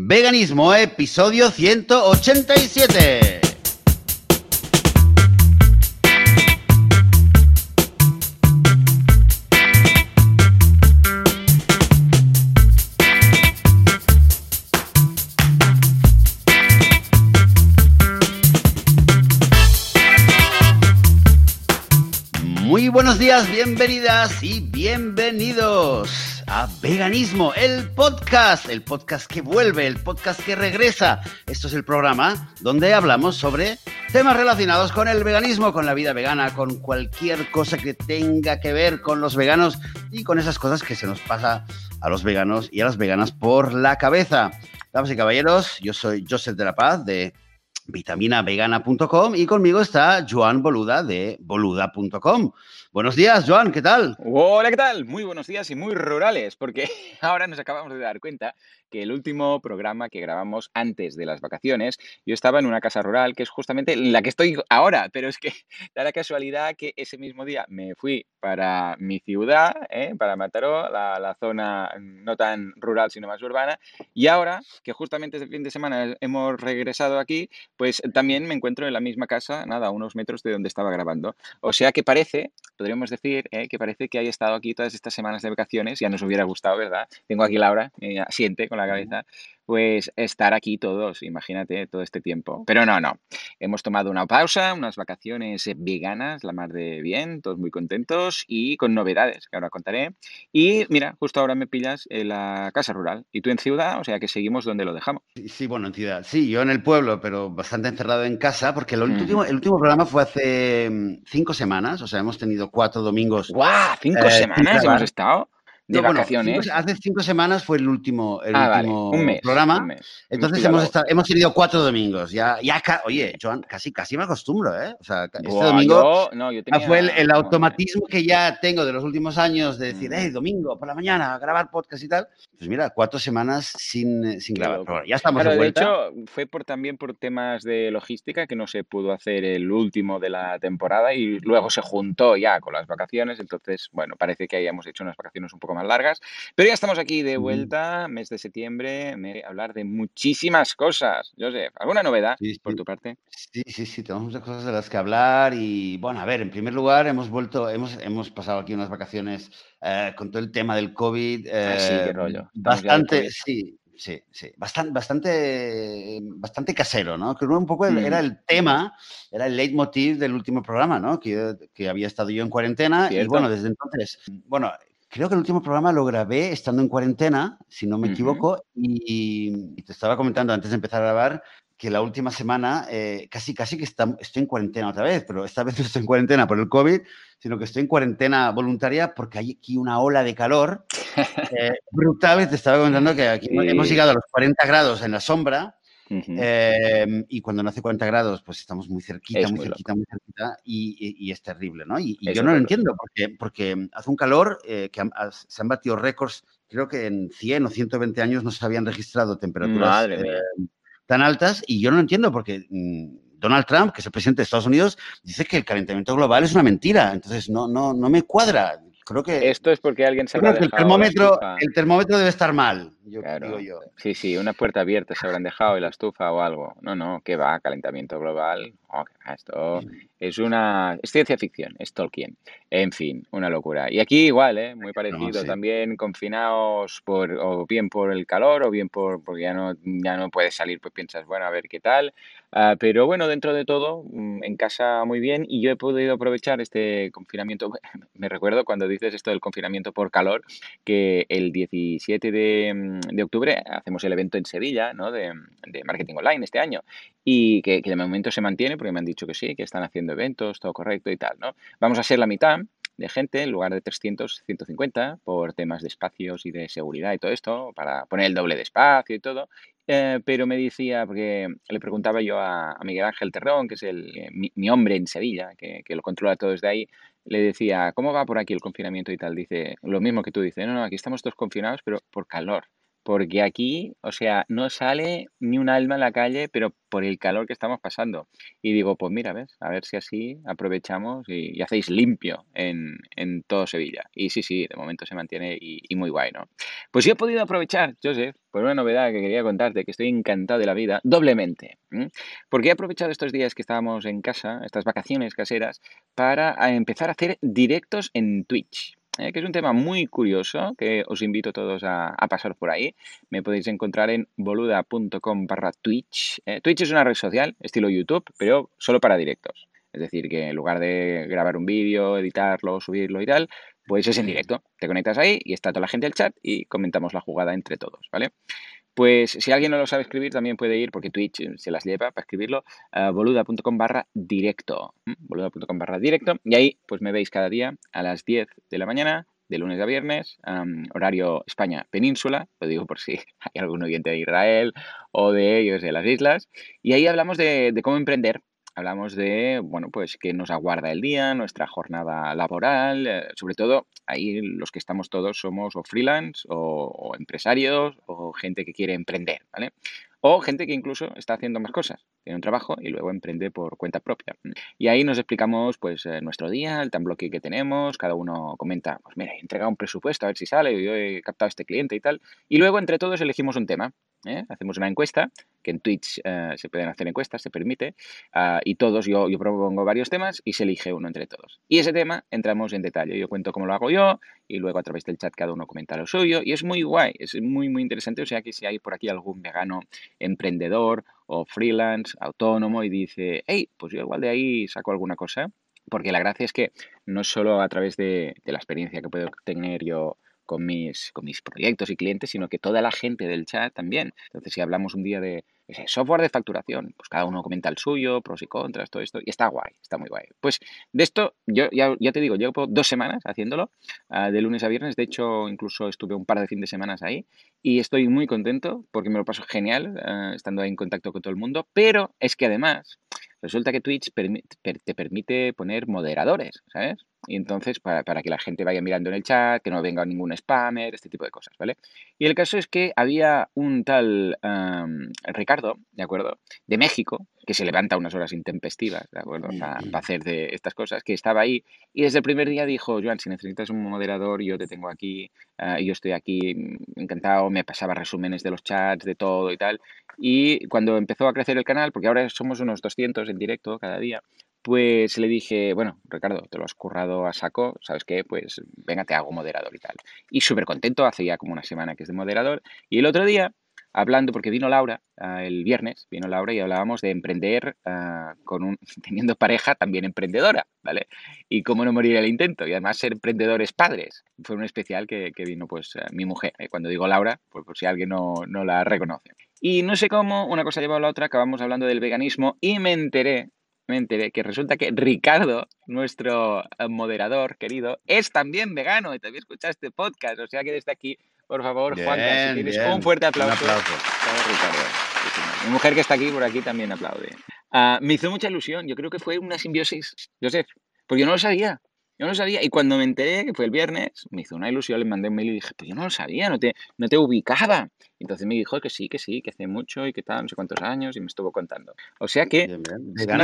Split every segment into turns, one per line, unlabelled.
Veganismo, episodio 187. Muy buenos días, bienvenidas y bienvenidos a Veganismo, el podcast, el podcast que vuelve, el podcast que regresa. Esto es el programa donde hablamos sobre temas relacionados con el veganismo, con la vida vegana, con cualquier cosa que tenga que ver con los veganos y con esas cosas que se nos pasa a los veganos y a las veganas por la cabeza. Damas y caballeros, yo soy Joseph de la Paz de vitaminavegana.com y conmigo está Joan Boluda de boluda.com. Buenos días, Joan, ¿qué tal?
Hola, ¿qué tal? Muy buenos días y muy rurales, porque ahora nos acabamos de dar cuenta que el último programa que grabamos antes de las vacaciones, yo estaba en una casa rural, que es justamente la que estoy ahora, pero es que da la casualidad que ese mismo día me fui para mi ciudad, ¿eh? para Mataró, la, la, zona no tan rural, sino más urbana, y ahora, que justamente este fin de semana hemos regresado aquí, pues también me encuentro en la misma casa, nada, a unos metros de donde estaba grabando. O sea que parece, podríamos decir, ¿eh? que parece que haya estado aquí todas estas semanas de vacaciones, ya nos hubiera gustado, ¿verdad? Tengo aquí Laura, me asiente con la cabeza, pues estar aquí todos, imagínate, todo este tiempo. Pero no, no. Hemos tomado una pausa, unas vacaciones veganas, la más de bien, todos muy contentos y con novedades que ahora contaré. Y mira, justo ahora me pillas en la casa rural y tú en ciudad, o sea que seguimos donde lo dejamos.
Sí, sí bueno, en ciudad. Sí, yo en el pueblo, pero bastante encerrado en casa, porque el, mm. último, el último programa fue hace mm, cinco semanas, o sea, hemos tenido cuatro domingos.
¡Guau! ¿Cinco eh, semanas hemos estado? De
no,
vacaciones.
Bueno, cinco, hace cinco semanas fue el último, el
ah,
último
vale. un mes,
programa.
Un mes.
Entonces hemos, estado, hemos tenido cuatro domingos. Ya, ya oye, Joan, casi, casi me acostumbro, ¿eh? O sea, este domingo
yo, no, yo tenía,
fue el, el, automatismo que ya tengo de los últimos años de decir, hey, domingo por la mañana, grabar podcast y tal. Pues mira, cuatro semanas sin, sin grabar. Pero ya estamos
claro,
de vuelta.
De hecho, fue por, también por temas de logística que no se pudo hacer el último de la temporada y luego se juntó ya con las vacaciones. Entonces, bueno, parece que hayamos hecho unas vacaciones un poco más largas. Pero ya estamos aquí de vuelta, mes de septiembre, me hablar de muchísimas cosas. Joseph, ¿alguna novedad
Sí,
por tu parte?
Sí, sí, sí, tenemos muchas cosas de las que hablar y bueno, a ver, en primer lugar hemos vuelto, hemos, hemos pasado aquí unas vacaciones eh, con todo el tema del COVID.
Ah, sí, qué
eh,
rollo. Estamos
bastante, sí, sí, sí, bastante, bastante, bastante casero, ¿no? Que un poco el-
Mm.
era el tema, era el leitmotiv del último programa, ¿no? Que, que había estado yo en cuarentena y
Cierto.
bueno, desde entonces, bueno, creo que el último programa lo grabé estando en cuarentena, si no me
Ujú.
equivoco, y, y te estaba comentando antes de empezar a grabar que la última semana eh, casi, casi que está- estoy en cuarentena otra vez, pero esta vez no estoy en cuarentena por el COVID, sino que estoy en cuarentena voluntaria porque hay aquí una ola de calor eh, brutal. Te estaba comentando que aquí
Sí.
hemos llegado a los 40 grados en la sombra. Eh, y cuando no hace 40 grados, pues estamos muy cerquita,
Es
muy
muy
cerquita, muy cerquita, y, y- y es terrible, ¿no? Y, yo no lo entiendo, porque, porque hace un calor eh, que se han batido récords, creo que en 100 o 120 años no se habían registrado temperaturas eh,
mía.
tan altas, y yo no lo entiendo, porque mm, Donald Trump, que es el presidente de Estados Unidos, dice que el calentamiento global es una mentira, entonces no, no, no me cuadra. Creo que,
Esto es porque alguien se
creo que el termómetro, el termómetro debe estar mal, yo,
Claro.
digo yo.
Sí, sí, una puerta abierta se habrán dejado y la estufa o algo. No, no, que va, calentamiento global. Oh, esto es una... Es ciencia ficción, es Tolkien. En fin, una locura. Y aquí igual, ¿eh? Muy parecido.
sí.
También confinados por, o bien por el calor o bien por, porque ya no, ya no puedes salir, pues piensas, bueno, a ver qué tal. Ah, pero bueno, dentro de todo, mm, en casa muy bien y yo he podido aprovechar este confinamiento. Me recuerdo cuando dices esto del confinamiento por calor, que el 17 de, mm, de octubre hacemos el evento en Sevilla, ¿no? De, de marketing online este año y que, de momento se mantiene porque me han dicho que sí, que están haciendo eventos, todo correcto y tal, ¿no? Vamos a ser la mitad de gente en lugar de 300, 150 por temas de espacios y de seguridad y todo esto, para poner el doble de espacio y todo. Eh, pero me decía, porque le preguntaba yo a, Miguel Ángel Terrón, que es el, eh, mi, hombre en Sevilla, que, que lo controla todo desde ahí, le decía, ¿cómo va por aquí el confinamiento y tal? Dice, lo mismo que tú dices, no, no, aquí estamos todos confinados, pero por calor porque aquí, o sea, no sale ni un alma en la calle, pero por el calor que estamos pasando. Y digo, pues mira, ¿ves? A ver si así aprovechamos y, hacéis limpio en, en, todo Sevilla. Y sí, sí, de momento se mantiene y, muy guay, ¿no? Pues yo he podido aprovechar, Joseph, por una novedad que quería contarte, que estoy encantado de la vida, doblemente. Porque he aprovechado estos días que estábamos en casa, estas vacaciones caseras, para empezar a hacer directos en Twitch. ¿Eh? que es un tema muy curioso que os invito a todos a, pasar por ahí. Me podéis encontrar en boluda.com barra Twitch. ¿eh? Twitch es una red social, estilo YouTube, pero solo para directos. Es decir, que en lugar de grabar un vídeo, editarlo, subirlo y tal, pues es en directo. Te conectas ahí y está toda la gente al chat y comentamos la jugada entre todos, ¿vale? Pues si alguien no lo sabe escribir, también puede ir, porque Twitch se las lleva para escribirlo, a boluda.com barra directo. Boluda.com barra directo. Y ahí pues me veis cada día a las 10 de la mañana, de lunes a viernes, horario España península, lo digo por si hay algún oyente de Israel o de ellos de las islas. Y ahí hablamos de cómo emprender hablamos de, bueno, pues qué nos aguarda el día, nuestra jornada laboral, eh, sobre todo ahí los que estamos todos somos o freelance o, empresarios o gente que quiere emprender, ¿vale? O gente que incluso está haciendo más cosas, tiene un trabajo y luego emprende por cuenta propia. Y ahí nos explicamos pues eh, nuestro día, el time bloque que tenemos, cada uno comenta, pues mira, he entregado un presupuesto a ver si sale, yo he captado a este cliente y tal. Y luego entre todos elegimos un tema. ¿Eh? Hacemos una encuesta, que en Twitch eh, se pueden hacer encuestas, se permite, ah, y todos, yo, yo propongo varios temas y se elige uno entre todos. Y ese tema entramos en detalle, yo cuento cómo lo hago yo y luego a través del chat cada uno comenta lo suyo y es muy guay, es muy, muy interesante, o sea que si hay por aquí algún vegano emprendedor o freelance, autónomo y dice, hey, pues yo igual de ahí saco alguna cosa, porque la gracia es que no solo a través de, de la experiencia que puedo tener yo con mis, con mis proyectos y clientes, sino que toda la gente del chat también. Entonces, si hablamos un día de software de facturación, pues cada uno comenta el suyo, pros y contras, todo esto, y está guay, está muy guay. Pues de esto, yo ya, te digo, llevo dos semanas haciéndolo, ah, de lunes a viernes, de hecho, incluso estuve un par de fin de semanas ahí, y estoy muy contento porque me lo paso genial ah, estando ahí en contacto con todo el mundo, pero es que además resulta que Twitch te permite poner moderadores, ¿sabes? Y entonces, para, para, que la gente vaya mirando en el chat, que no venga ningún spammer, este tipo de cosas, ¿vale? Y el caso es que había un tal Ricardo, ¿de acuerdo? De México, que se levanta unas horas intempestivas, ¿de acuerdo? Para, hacer de estas cosas, que estaba ahí y desde el primer día dijo, Joan, si necesitas un moderador, yo te tengo aquí, uh, yo estoy aquí mm, encantado, me pasaba resúmenes de los chats, de todo y tal. Y cuando empezó a crecer el canal, porque ahora somos unos 200 en directo cada día, pues le dije, bueno, Ricardo, te lo has currado a saco, ¿sabes qué? Pues venga, te hago moderador y tal. Y súper contento, hace ya como una semana que es de moderador. Y el otro día, hablando, porque vino Laura ah, el viernes, vino Laura y hablábamos de emprender ah, con un, teniendo pareja también emprendedora, ¿vale? Y cómo no morir el intento. Y además ser emprendedores padres. Fue un especial que, vino pues mi mujer. ¿eh? Cuando digo Laura, pues por si alguien no la reconoce. Y no sé cómo, una cosa lleva a la otra, acabamos hablando del veganismo y me enteré me enteré que resulta que Ricardo, nuestro eh, moderador querido, es también vegano y también escucha este podcast. O sea que desde aquí, por favor, Juan, si tienes un fuerte aplauso. Un aplauso. Ricardo. Mi mujer que está aquí por aquí también aplaude. Uh, me hizo mucha ilusión. Yo creo que fue una simbiosis, Joseph, porque yo no lo sabía. Yo no lo sabía. Y cuando me enteré, que fue el viernes, me hizo una ilusión, le mandé un mail y dije, pues yo no lo sabía, no te, no te ubicaba. Entonces me dijo que sí, que sí, que hace mucho y que tal, no sé cuántos años, y me estuvo contando. O sea que...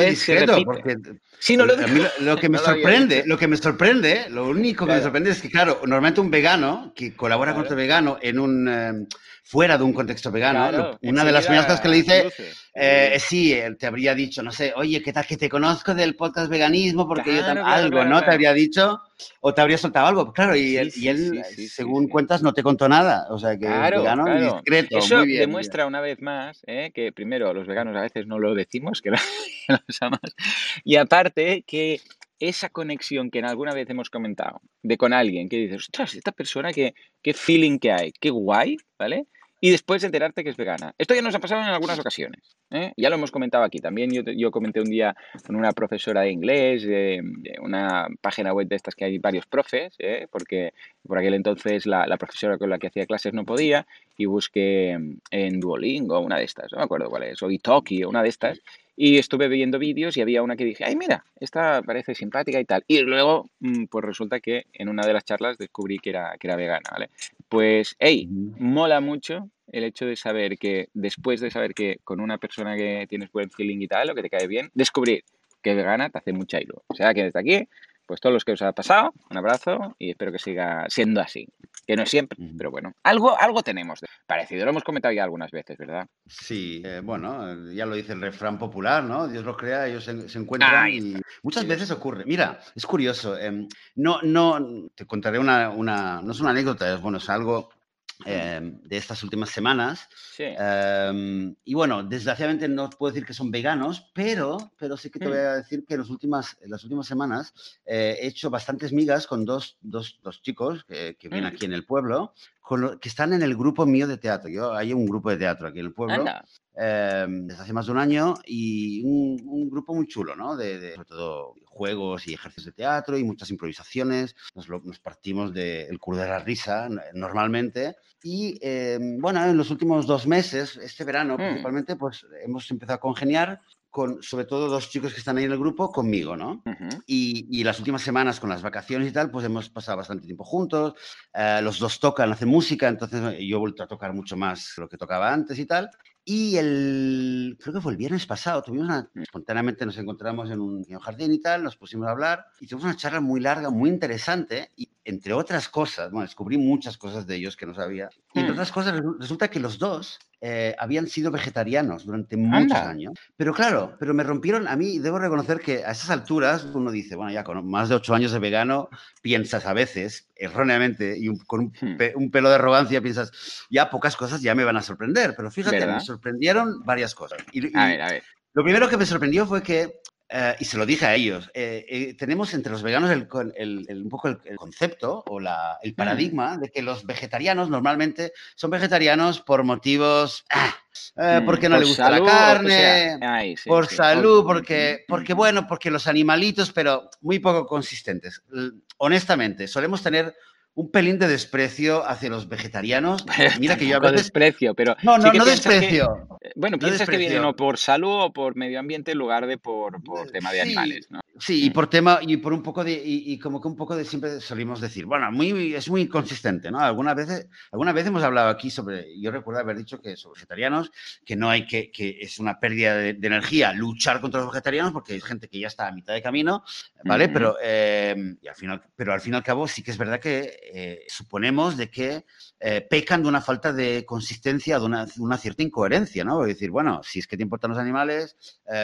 discreto, porque sí, no, lo, lo, que me sorprende, lo que me sorprende, lo único que me sorprende es que, claro, normalmente un vegano que colabora con otro vegano en un... Eh, fuera de un contexto vegano, una de las primeras cosas que le dice, eh, sí, te habría dicho, no sé, oye, ¿qué tal que te conozco del podcast veganismo? Porque yo algo, ¿no? Te habría dicho, o te habría soltado algo. Claro, y él, y él según cuentas, no te contó nada. O sea, que vegano discreto.
Eso demuestra una vez más ¿eh? que, primero, los veganos a veces no lo decimos, que los amas, y aparte que esa conexión que en alguna vez hemos comentado de con alguien que dices, ostras, esta persona, qué, qué feeling que hay, qué guay, ¿vale? Y después enterarte que es vegana. Esto ya nos ha pasado en algunas ocasiones. ¿eh? Ya lo hemos comentado aquí. También yo, yo comenté un día con una profesora de inglés, de, una página web de estas que hay varios profes, ¿eh? porque por aquel entonces la, la, profesora con la que hacía clases no podía, y busqué en Duolingo una de estas, no me acuerdo cuál es, o Italki o una de estas, y estuve viendo vídeos y había una que dije, ay, mira, esta parece simpática y tal. Y luego, mm, pues resulta que en una de las charlas descubrí que era, que era vegana, ¿vale? Pues, hey, mola mucho el hecho de saber que, después de saber que con una persona que tienes buen feeling y tal, o que te cae bien, descubrir que vegana te hace mucha ilusión. O sea que desde aquí pues todos los que os ha pasado, un abrazo y espero que siga siendo así. Que no es siempre, pero bueno, algo, algo tenemos parecido. Lo hemos comentado ya algunas veces, ¿verdad?
Sí, eh, bueno, ya lo dice el refrán popular, ¿no? Dios los crea, ellos se, encuentran y muchas veces ocurre. Mira, es curioso. Em, no, no, te contaré una, una, no es una anécdota, es bueno, es algo Em, de estas últimas semanas. Em, y bueno, desgraciadamente no puedo decir que son veganos, pero, pero sí que te voy a decir que en, las últimas, en las últimas semanas eh, he hecho bastantes migas con dos, dos, dos chicos que, que viven mm. aquí en el pueblo, con que están en el grupo mío de teatro. Yo, hay un grupo de teatro aquí en el pueblo. Em, desde hace más de un año y un, grupo muy chulo, ¿no? De, sobre todo juegos y ejercicios de teatro y muchas improvisaciones. Nos, nos partimos del de curso de la risa normalmente. Y em, bueno, en los últimos dos meses, este verano mm. principalmente, pues hemos empezado a congeniar con sobre todo dos chicos que están ahí en el grupo conmigo, ¿no? y, y, las últimas semanas con las vacaciones y tal, pues hemos pasado bastante tiempo juntos, eh, los dos tocan, hacen música, entonces yo he vuelto a tocar mucho más lo que tocaba antes y tal, y el, creo que fue el viernes pasado, tuvimos una, espontáneamente nos encontramos en un, jardín y tal, nos pusimos a hablar y tuvimos una charla muy larga, muy interesante y entre otras cosas, bueno, descubrí muchas cosas de ellos que no sabía. Y entre mm. otras cosas resulta que los dos eh, habían sido vegetarianos durante muchos años. Pero claro, pero me rompieron, a mí debo reconocer que a esas alturas uno dice, bueno, ya con más de ocho años de vegano, piensas a veces, erróneamente, y con hmm. un, pelo de arrogancia, piensas, ya pocas cosas ya me van a sorprender. Pero fíjate, me sorprendieron varias cosas.
a ver, a ver.
Lo primero que me sorprendió fue que eh, y se lo dije a ellos, eh, eh, tenemos entre los veganos el, un poco el, concepto o la, el mm. paradigma de que los vegetarianos normalmente son vegetarianos por motivos... Ah, mm, porque no les gusta la carne, por salud, porque, porque, bueno, porque los animalitos, pero muy poco consistentes. Honestamente, solemos tener un pelín de desprecio hacia los vegetarianos.
Mira que yo a veces... desprecio, pero...
No, no, no desprecio.
bueno, piensas que vienen o por salud o por medio ambiente en lugar de por, por tema de animales, ¿no?
Sí, y por tema, y por un poco de, y, como que un poco de siempre solimos decir, bueno, muy, es muy consistente, ¿no? Algunas veces, alguna vez hemos hablado aquí sobre, yo recuerdo haber dicho que sobre vegetarianos, que no hay que, que es una pérdida de, energía luchar contra los vegetarianos porque hay gente que ya está a mitad de camino, ¿vale? Pero, eh, y al final, pero al fin y al cabo sí que es verdad que eh, suponemos de que eh, pecan de una falta de consistencia, de una, una cierta incoherencia, ¿no? decir, bueno, si es que te importan los animales,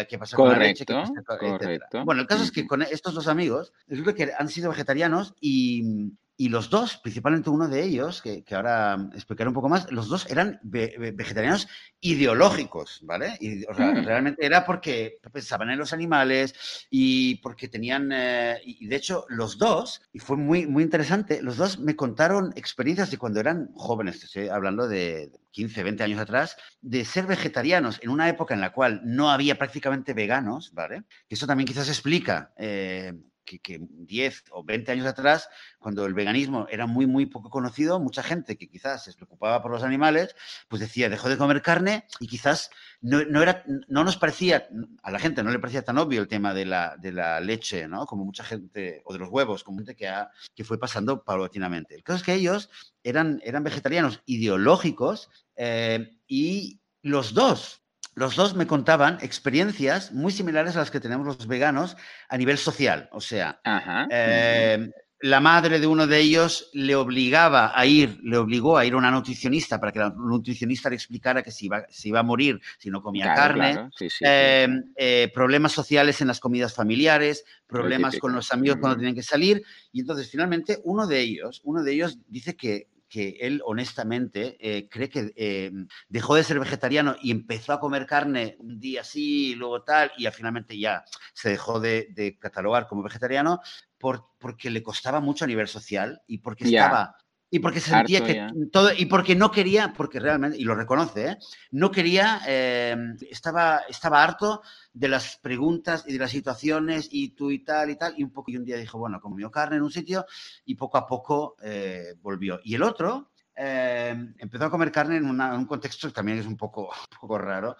¿qué pasa con la leche?
correcto.
Bueno, el caso es que con estos dos amigos, resulta que han sido vegetarianos y, y los dos, principalmente uno de ellos, que, que, ahora explicaré un poco más, los dos eran vegetarianos ideológicos, ¿vale? Y, o sea, mm. realmente era porque pensaban en los animales y porque tenían, eh, y de hecho los dos, y fue muy, muy interesante, los dos me contaron experiencias de cuando eran jóvenes, estoy hablando de 15, 20 años atrás, de ser vegetarianos en una época en la cual no había prácticamente veganos, ¿vale? Que eso también quizás explica eh, que, 10 o 20 años atrás, cuando el veganismo era muy, muy poco conocido, mucha gente que quizás se preocupaba por los animales, pues decía, dejó de comer carne y quizás no, no, era, no nos parecía, a la gente no le parecía tan obvio el tema de la, de la leche, ¿no? Como mucha gente, o de los huevos, como gente que, ha, que fue pasando paulatinamente. El caso es que ellos eran, eran vegetarianos ideológicos eh, y los dos los dos me contaban experiencias muy similares a las que tenemos los veganos a nivel social. O sea, eh, la madre de uno de ellos le obligaba a ir, le obligó a ir a una nutricionista para que la nutricionista le explicara que se iba, iba a morir si no comía carne. Eh, eh, problemas sociales en las comidas familiares, problemas con los amigos cuando tienen que salir. Y entonces, finalmente, uno de ellos, uno de ellos dice que que él honestamente eh, cree que eh, dejó de ser vegetariano y empezó a comer carne un día sí, luego tal, y finalmente ya se dejó de, catalogar como vegetariano por, porque le costaba mucho a nivel social y porque estaba y porque sentía que todo, y porque no quería, porque realmente, y lo reconoce, ¿eh? no quería, em, estaba, estaba harto de las preguntas y de las situaciones y tú y tal y tal, y un poco, y un día dijo, bueno, comió carne en un sitio y poco a poco eh, volvió. Y el otro, eh, empezó a comer carne en, un contexto que también es un poco, poco raro,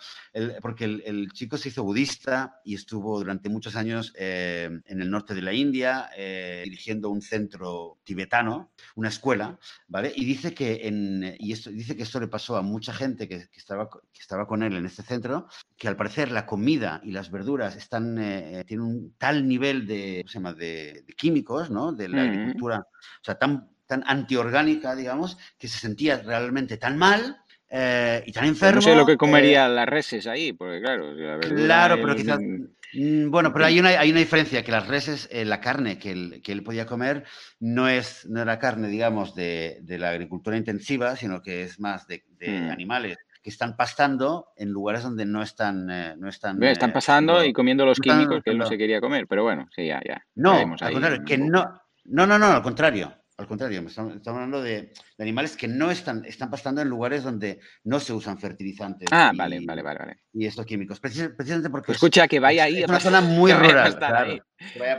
porque el, chico se hizo budista y estuvo durante muchos años eh, en el norte de la India eh, dirigiendo un centro tibetano, una escuela, ¿vale? Y dice que, en, y esto, dice que esto le pasó a mucha gente que, estaba, que estaba con él en este centro, que al parecer la comida y las verduras están, tienen un tal nivel de, se llama? de, químicos, ¿no? De la agricultura, o sea, tan tan antiorgánica, digamos, que se sentía realmente tan mal eh, y tan enfermo.
no sé lo que comería las reses ahí, porque claro,
Claro, pero quizás. Mm, bueno, pero hay una, hay una diferencia, que las reses, eh, la carne que él, que él, podía comer no, es, no era carne, digamos, de, de la agricultura intensiva, sino que es más de, mm. animales que están pastando en lugares donde no están... Eh, no están,
están pasando y comiendo los químicos que él no se quería comer, pero bueno, sí, ya, ya.
No, al contrario, que no... No, no, no, al contrario. Al contrario, estamos, hablando de, animales que no están, están pastando en lugares donde no se usan fertilizantes.
Ah, vale, vale, vale,
Y estos químicos. precisamente porque.
escucha, que vaya ahí.
Es una zona muy rural. Claro,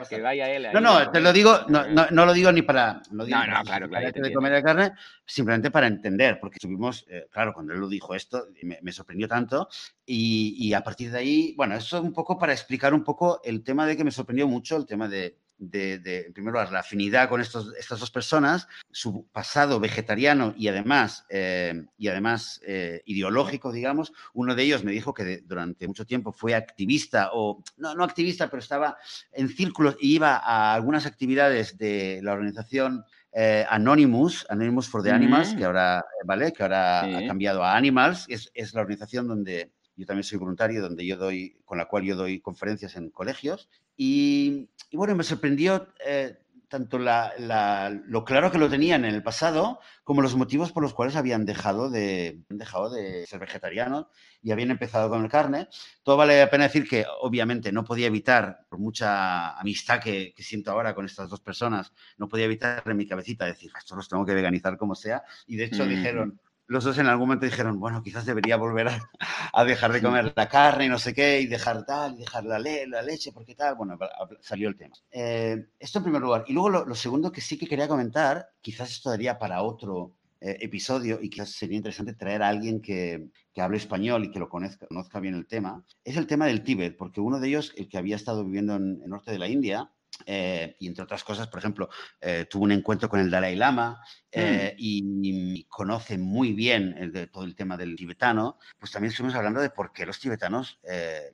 que, vaya él.
no, no, te lo digo, no, no, lo digo ni para.
no, no, claro, claro.
de comer la carne, simplemente para entender, porque estuvimos, eh, claro, cuando él lo dijo esto, me, me sorprendió tanto. Y, y, a partir de ahí, bueno, eso es un poco para explicar un poco el tema de que me sorprendió mucho, el tema de de, en primer lugar, la afinidad con estos, estas dos personas, su pasado vegetariano y además, eh, y además eh, ideológico, digamos. Uno de ellos me dijo que durante mucho tiempo fue activista, o no, no activista, pero estaba en círculos y iba a algunas actividades de la organización eh, Anonymous, Anonymous for the Animals, que ahora, ¿vale? que ahora ha cambiado a Animals, es, es la organización donde yo también soy voluntario, donde yo doy, con la cual yo doy conferencias en colegios. Y, bueno, me sorprendió eh, tanto lo claro que lo tenían en el pasado como los motivos por los cuales habían dejado de, dejado de ser vegetarianos y habían empezado con el carne. Todo vale la pena decir que obviamente no podía evitar, por mucha amistad que, siento ahora con estas dos personas, no podía evitar en mi cabecita decir, esto los tengo que veganizar como sea. Y de hecho dijeron, los dos en algún momento dijeron, bueno, quizás debería volver a, dejar de comer la carne y no sé qué, y dejar tal, y dejar la, la leche, porque tal, bueno, salió el tema. Eh, esto en primer lugar. Y luego lo, segundo que sí que quería comentar, quizás esto daría para otro eh, episodio y quizás sería interesante traer a alguien que, que hable español y que lo conozca, conozca, bien el tema, es el tema del Tíbet, porque uno de ellos, el que había estado viviendo en el norte de la India, eh, y entre otras cosas, por ejemplo, eh, tuvo un encuentro con el Dalai Lama eh, mm. y, conoce muy bien todo el tema del tibetano, pues también estuvimos hablando de por qué los tibetanos,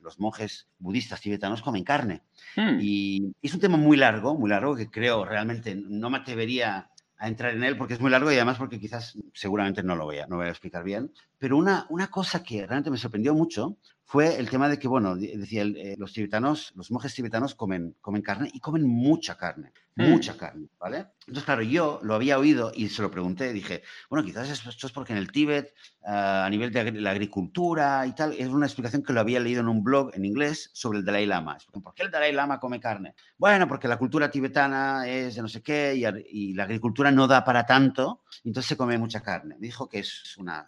los monjes budistas tibetanos comen carne. Mm. Y es un tema muy largo, muy largo, que creo realmente no me atrevería a entrar en él porque es muy largo y además porque quizás seguramente no lo voy a, no voy a explicar bien. Pero una, una cosa que realmente me sorprendió mucho fue el tema de que, bueno, decía, eh, los tibetanos, los monjes tibetanos comen, comen carne y comen mucha carne, hmm. mucha carne, ¿vale? Entonces, claro, yo lo había oído y se lo pregunté, dije, bueno, quizás esto es porque en el Tíbet, ah, a nivel de la agricultura y tal, es una explicación que lo había leído en un blog en inglés sobre el Dalai Lama. ¿Por qué el Dalai Lama come carne? Bueno, porque la cultura tibetana es de no sé qué y, y la agricultura no da para tanto, entonces se come mucha carne. Dijo que es una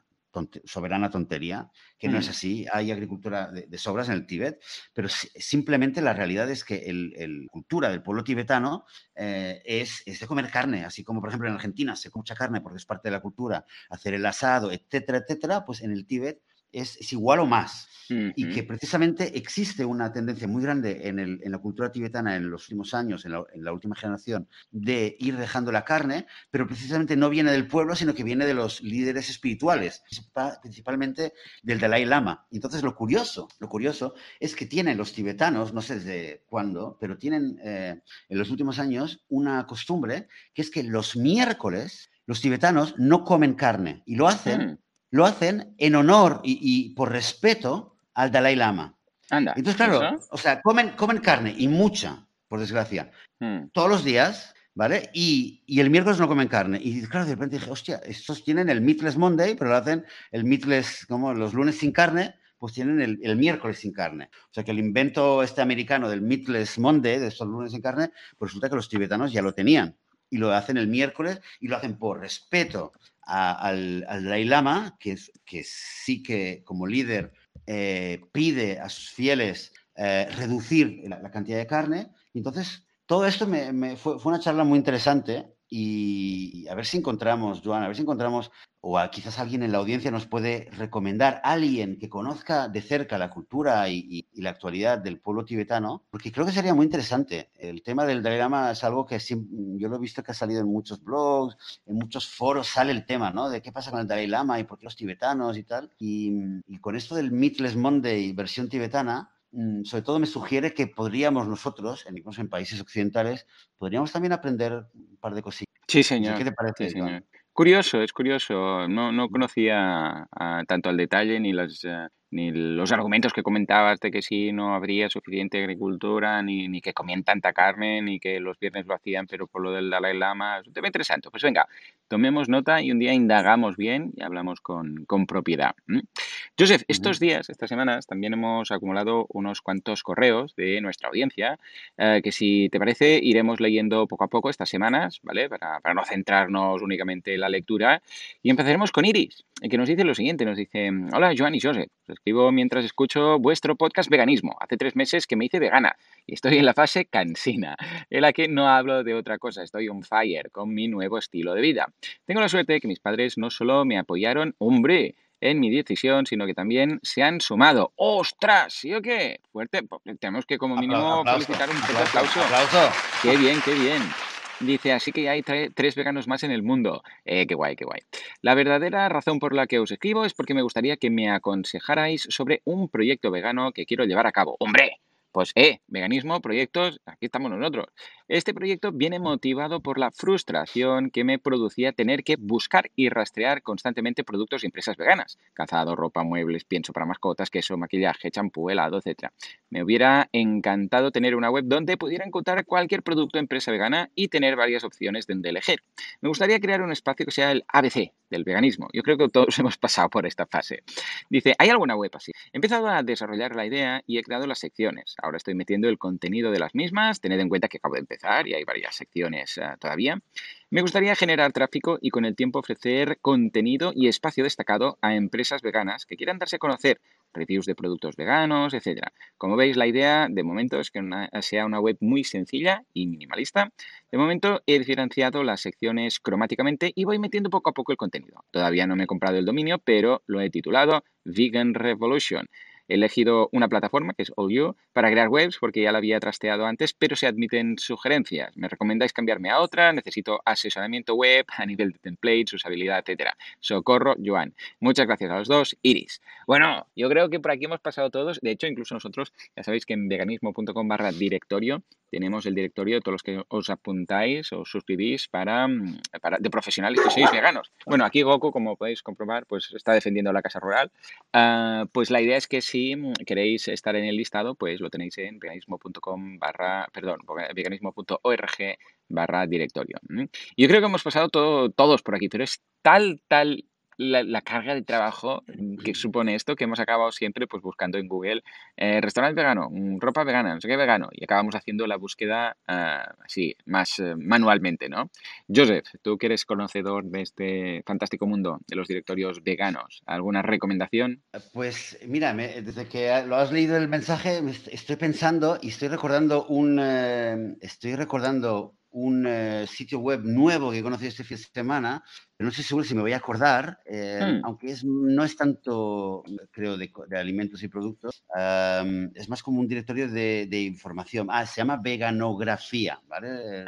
soberana tontería, que no es mm. así. Hay agricultura de, sobras en el Tíbet, pero simplemente la realidad es que la cultura del pueblo tibetano eh, es, es, de comer carne, así como por ejemplo en Argentina se come mucha carne porque es parte de la cultura, hacer el asado, etcétera, etcétera, pues en el Tíbet es, igual o más. Y que precisamente existe una tendencia muy grande en, la cultura tibetana en los últimos años, en la, última generación, de ir dejando la carne, pero precisamente no viene del pueblo, sino que viene de los líderes espirituales, principalmente del Dalai Lama. Entonces, lo curioso, lo curioso es que tienen los tibetanos, no sé desde cuándo, pero tienen eh, en los últimos años una costumbre que es que los miércoles los tibetanos no comen carne y lo hacen. Mm lo hacen en honor y, por respeto al Dalai Lama.
Anda,
Entonces, claro, o sea, comen, comen carne y mucha, por desgracia, hmm. todos los días, ¿vale? Y, el miércoles no comen carne. Y claro, de repente dije, hostia, estos tienen el Meatless Monday, pero lo hacen el Meatless, como los lunes sin carne, pues tienen el, miércoles sin carne. O sea que el invento este americano del Meatless Monday, de estos lunes sin carne, pues resulta que los tibetanos ya lo tenían. Y lo hacen el miércoles y lo hacen por respeto al, Dalai Lama, que, que sí que como líder eh, pide a sus fieles eh, reducir la, cantidad de carne. entonces, todo esto me, fue, una charla muy interesante y, a ver si encontramos, Joan, a ver si encontramos o quizás alguien en la audiencia nos puede recomendar a alguien que conozca de cerca la cultura y, la actualidad del pueblo tibetano, porque creo que sería muy interesante. El tema del Dalai Lama es algo que yo lo he visto que ha salido en muchos blogs, en muchos foros sale el tema, ¿no? De qué pasa con el Dalai Lama y por qué los tibetanos y tal. Y, y con esto del Meatless Monday versión tibetana, Mm, sobre todo me sugiere que podríamos nosotros, incluso en países occidentales, podríamos también aprender un par de cosillas.
Sí, señor.
¿Qué te parece?
Curioso, es curioso. No, no conocía tanto al detalle ni las, eh, ni los argumentos que comentabas de que sí no habría suficiente agricultura, ni, ni, que comían tanta carne, ni que los viernes lo hacían, pero por lo del Dalai Lama. Es un tema interesante. Pues venga, tomemos nota y un día indagamos bien y hablamos con, con propiedad. Joseph, estos días, estas semanas, también hemos acumulado unos cuantos correos de nuestra audiencia, eh, que si te parece, iremos leyendo poco a poco estas semanas, ¿vale? Para, para no centrarnos únicamente en la lectura. Y empezaremos con Iris, que nos dice lo siguiente, nos dice, hola Joan y Joseph escribo mientras escucho vuestro podcast Veganismo. Hace tres meses que me hice vegana y estoy en la fase cansina, en la que no hablo de otra cosa, estoy on fire con mi nuevo estilo de vida. Tengo la suerte de que mis padres no solo me apoyaron, hombre, en mi decisión, sino que también se han sumado. ¡Ostras! ¿Sí o qué? Fuerte. Tenemos que como mínimo felicitar un aplauso.
aplauso.
Qué bien, qué bien. Dice, así que hay tres veganos más en el mundo. Eh, qué guay, qué guay. La verdadera razón por la que os escribo es porque me gustaría que me aconsejarais sobre un proyecto vegano que quiero llevar a cabo. ¡Hombre! Pues, eh, veganismo, proyectos, aquí estamos nosotros. Este proyecto viene motivado por la frustración que me producía tener que buscar y rastrear constantemente productos y empresas veganas. Calzado, ropa, muebles, pienso para mascotas, queso, maquillaje, champú, helado, etc. Me hubiera encantado tener una web donde pudiera encontrar cualquier producto o empresa vegana y tener varias opciones de elegir. Me gustaría crear un espacio que sea el ABC del veganismo. Yo creo que todos hemos pasado por esta fase. Dice, ¿hay alguna web así? He empezado a desarrollar la idea y he creado las secciones. Ahora estoy metiendo el contenido de las mismas. Tened en cuenta que acabo de empezar y hay varias secciones eh, todavía. Me gustaría generar tráfico y con el tiempo ofrecer contenido y espacio destacado a empresas veganas que quieran darse a conocer, reviews de productos veganos, etc. Como veis, la idea de momento es que sea una web muy sencilla y minimalista. De momento he diferenciado las secciones cromáticamente y voy metiendo poco a poco el contenido. Todavía no me he comprado el dominio, pero lo he titulado Vegan Revolution He elegido una plataforma que es All para crear webs porque ya la había trasteado antes, pero se admiten sugerencias. ¿Me recomendáis cambiarme a otra? Necesito asesoramiento web a nivel de templates, usabilidad, etcétera. Socorro, Joan. Muchas gracias a los dos. Iris. Bueno, yo creo que por aquí hemos pasado todos. De hecho, incluso nosotros, ya sabéis que en veganismo.com barra directorio tenemos el directorio de todos los que os apuntáis o suscribís para, para, de profesionales que sois veganos. Bueno, aquí Goku, como podéis comprobar, pues está defendiendo la casa rural. Ah, pues la idea es que si si queréis estar en el listado, pues lo tenéis en veganismo.com barra, perdón, veganismo.org barra directorio. Yo creo que hemos pasado todos por aquí, pero es tal, tal la, carga de trabajo que supone esto, que hemos acabado siempre pues buscando en Google eh, restaurante vegano, mm, ropa vegana, no sé qué vegano, y acabamos haciendo la búsqueda ah, así, más eh, manualmente, ¿no? Joseph, tú que eres conocedor de este fantástico mundo de los directorios veganos, ¿alguna recomendación?
Pues mira, desde que lo has leído el mensaje, estoy pensando y estoy recordando un, eh, estoy recordando un eh, sitio web nuevo que conocí este fin de semana, pero no sé seguro si me voy a acordar, eh, hmm. aunque es, no es tanto, creo, de, alimentos y productos, es más como un directorio de, información. Ah, se llama veganografía, ¿vale?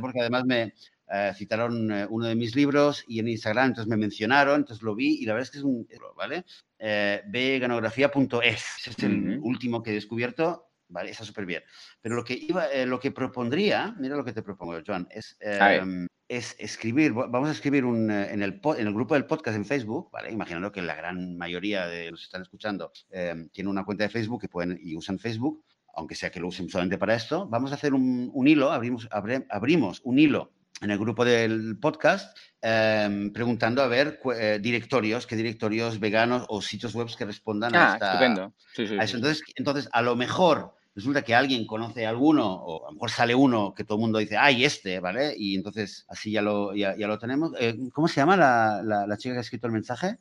Porque además me eh, citaron uno de mis libros y en Instagram entonces me mencionaron, entonces lo vi y la verdad es que es un, ¿vale? veganografía.es, es el último que he descubierto ¿vale? Está súper bien. Pero lo que, iba, eh, lo que propondría, mira lo que te propongo, Joan, es, em, es escribir, vamos a escribir un, eh, en, el, en el grupo del podcast en Facebook, ¿vale? Imaginando que la gran mayoría de los que están escuchando eh, tienen una cuenta de Facebook y, pueden, y usan Facebook, aunque sea que lo usen solamente para esto, vamos a hacer un, un hilo, abrimos, abrimos un hilo en el grupo del podcast em, preguntando a ver eh, directorios, qué directorios veganos o sitios web que respondan
a,
ah,
esta,
eso. Entonces, entonces, a lo mejor resulta que alguien conoce alguno o a lo mejor sale uno que todo el mundo dice, ay, este, ¿vale? Y entonces así ya lo, ya, lo tenemos. Eh, ¿Cómo se llama la, la, chica que ha escrito el mensaje?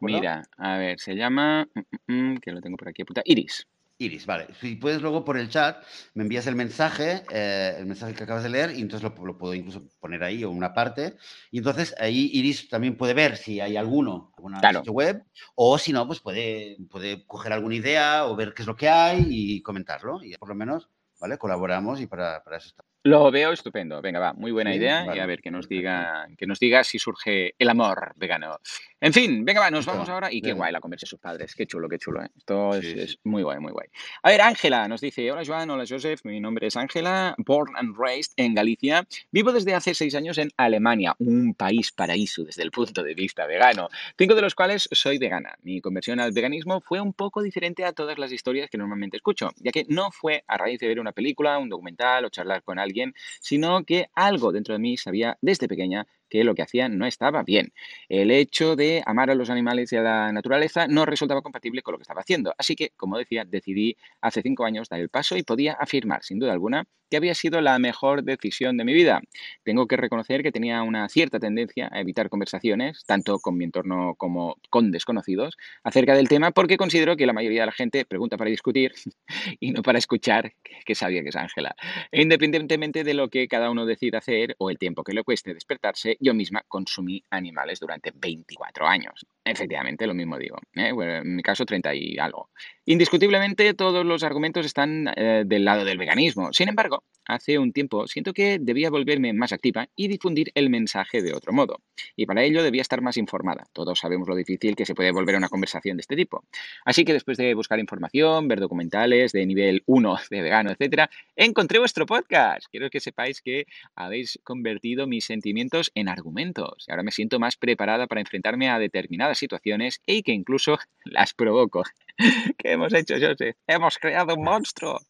Mira, a ver, se llama, mm, mm, mm, que lo tengo por aquí, puta, Iris.
Iris, vale. Si puedes luego por el chat, me envías el mensaje, eh, el mensaje que acabas de leer, y entonces lo, puedo incluso poner ahí o una parte. Y entonces ahí Iris también puede ver si hay alguno, alguna sitio web, o si no, pues puede, puede coger alguna idea o ver qué es lo que hay y comentarlo. Y por lo menos, ¿vale? Colaboramos y para, para eso estamos.
Lo veo estupendo. Venga, va, muy buena idea. Y a ver que nos diga, que nos diga si surge el amor vegano. En fin, venga, va, nos vamos ahora. Y qué guay la conversa de sus padres. Qué chulo, qué chulo. ¿eh? Esto es, muy guay, muy guay. A ver, Ángela nos dice: Hola Joan, hola Joseph. Mi nombre es Ángela, born and raised en Galicia. Vivo desde hace seis años en Alemania, un país paraíso desde el punto de vista vegano. Cinco de los cuales soy vegana. Mi conversión al veganismo fue un poco diferente a todas las historias que normalmente escucho, ya que no fue a raíz de ver una película, un documental o charlar con alguien sino que algo dentro de mí sabía desde pequeña que lo que hacían no estaba bien. El hecho de amar a los animales y a la naturaleza no resultaba compatible con lo que estaba haciendo. Así que, como decía, decidí hace cinco años dar el paso y podía afirmar, sin duda alguna, que había sido la mejor decisión de mi vida. Tengo que reconocer que tenía una cierta tendencia a evitar conversaciones, tanto con mi entorno como con desconocidos, acerca del tema, porque considero que la mayoría de la gente pregunta para discutir y no para escuchar, que sabía que es Ángela. Independientemente de lo que cada uno decida hacer o el tiempo que le cueste despertarse, yo misma consumí animales durante 24 años. Efectivamente, lo mismo digo. ¿eh? en mi caso, 30 y algo. Indiscutiblemente, todos los argumentos están eh, del lado del veganismo. Sin embargo, hace un tiempo siento que debía volverme más activa y difundir el mensaje de otro modo. Y para ello debía estar más informada. Todos sabemos lo difícil que se puede volver a una conversación de este tipo. Así que después de buscar información, ver documentales de nivel 1 de vegano, etc., encontré vuestro podcast. Quiero que sepáis que habéis convertido mis sentimientos en argumentos. Y ahora me siento más preparada para enfrentarme a determinadas situaciones y que incluso las provoco. ¿Qué hemos hecho, José? Hemos creado un monstruo.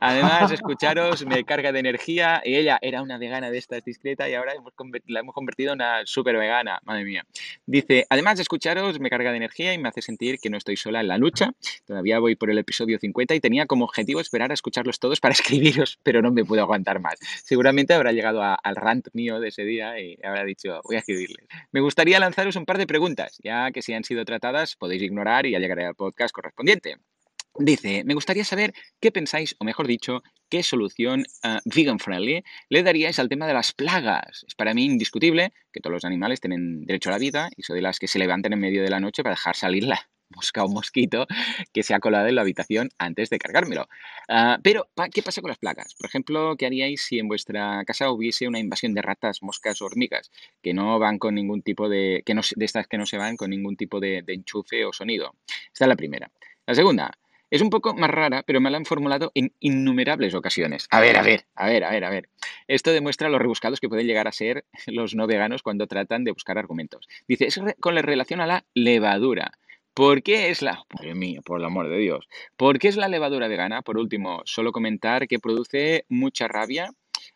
Además, escucharos me carga de energía y ella era una vegana de estas discreta y ahora la hemos convertido en una súper vegana. Madre mía. Dice, además de escucharos me carga de energía y me hace sentir que no estoy sola en la lucha. Todavía voy por el episodio 50 y tenía como objetivo esperar a escucharlos todos para escribiros, pero no me puedo aguantar más. Seguramente habrá llegado al rant mío de ese día y habrá dicho, voy a escribirles. Me gustaría lanzaros un par de preguntas, ya que si han sido tratadas podéis ignorar y ya llegaré al podcast correspondiente. Dice, me gustaría saber qué pensáis, o mejor dicho, qué solución ah, vegan friendly le daríais al tema de las plagas. Es para mí indiscutible que todos los animales tienen derecho a la vida y soy de las que se levantan en medio de la noche para dejar salir la mosca o mosquito que se ha colado en la habitación antes de cargármelo. Ah, pero, ¿qué pasa con las plagas? Por ejemplo, ¿qué haríais si en vuestra casa hubiese una invasión de ratas, moscas o hormigas que no van con ningún tipo de, que no, de estas que no se van con ningún tipo de, de enchufe o sonido? Esta es la primera. La segunda, es un poco más rara, pero me la han formulado en innumerables ocasiones. A ver, a ver, a ver, a ver, a ver. Esto demuestra los rebuscados que pueden llegar a ser los no veganos cuando tratan de buscar argumentos. Dice, es con la relación a la levadura. ¿Por qué es la... Por el amor de Dios. ¿Por qué es la levadura vegana? Por último, solo comentar que produce mucha rabia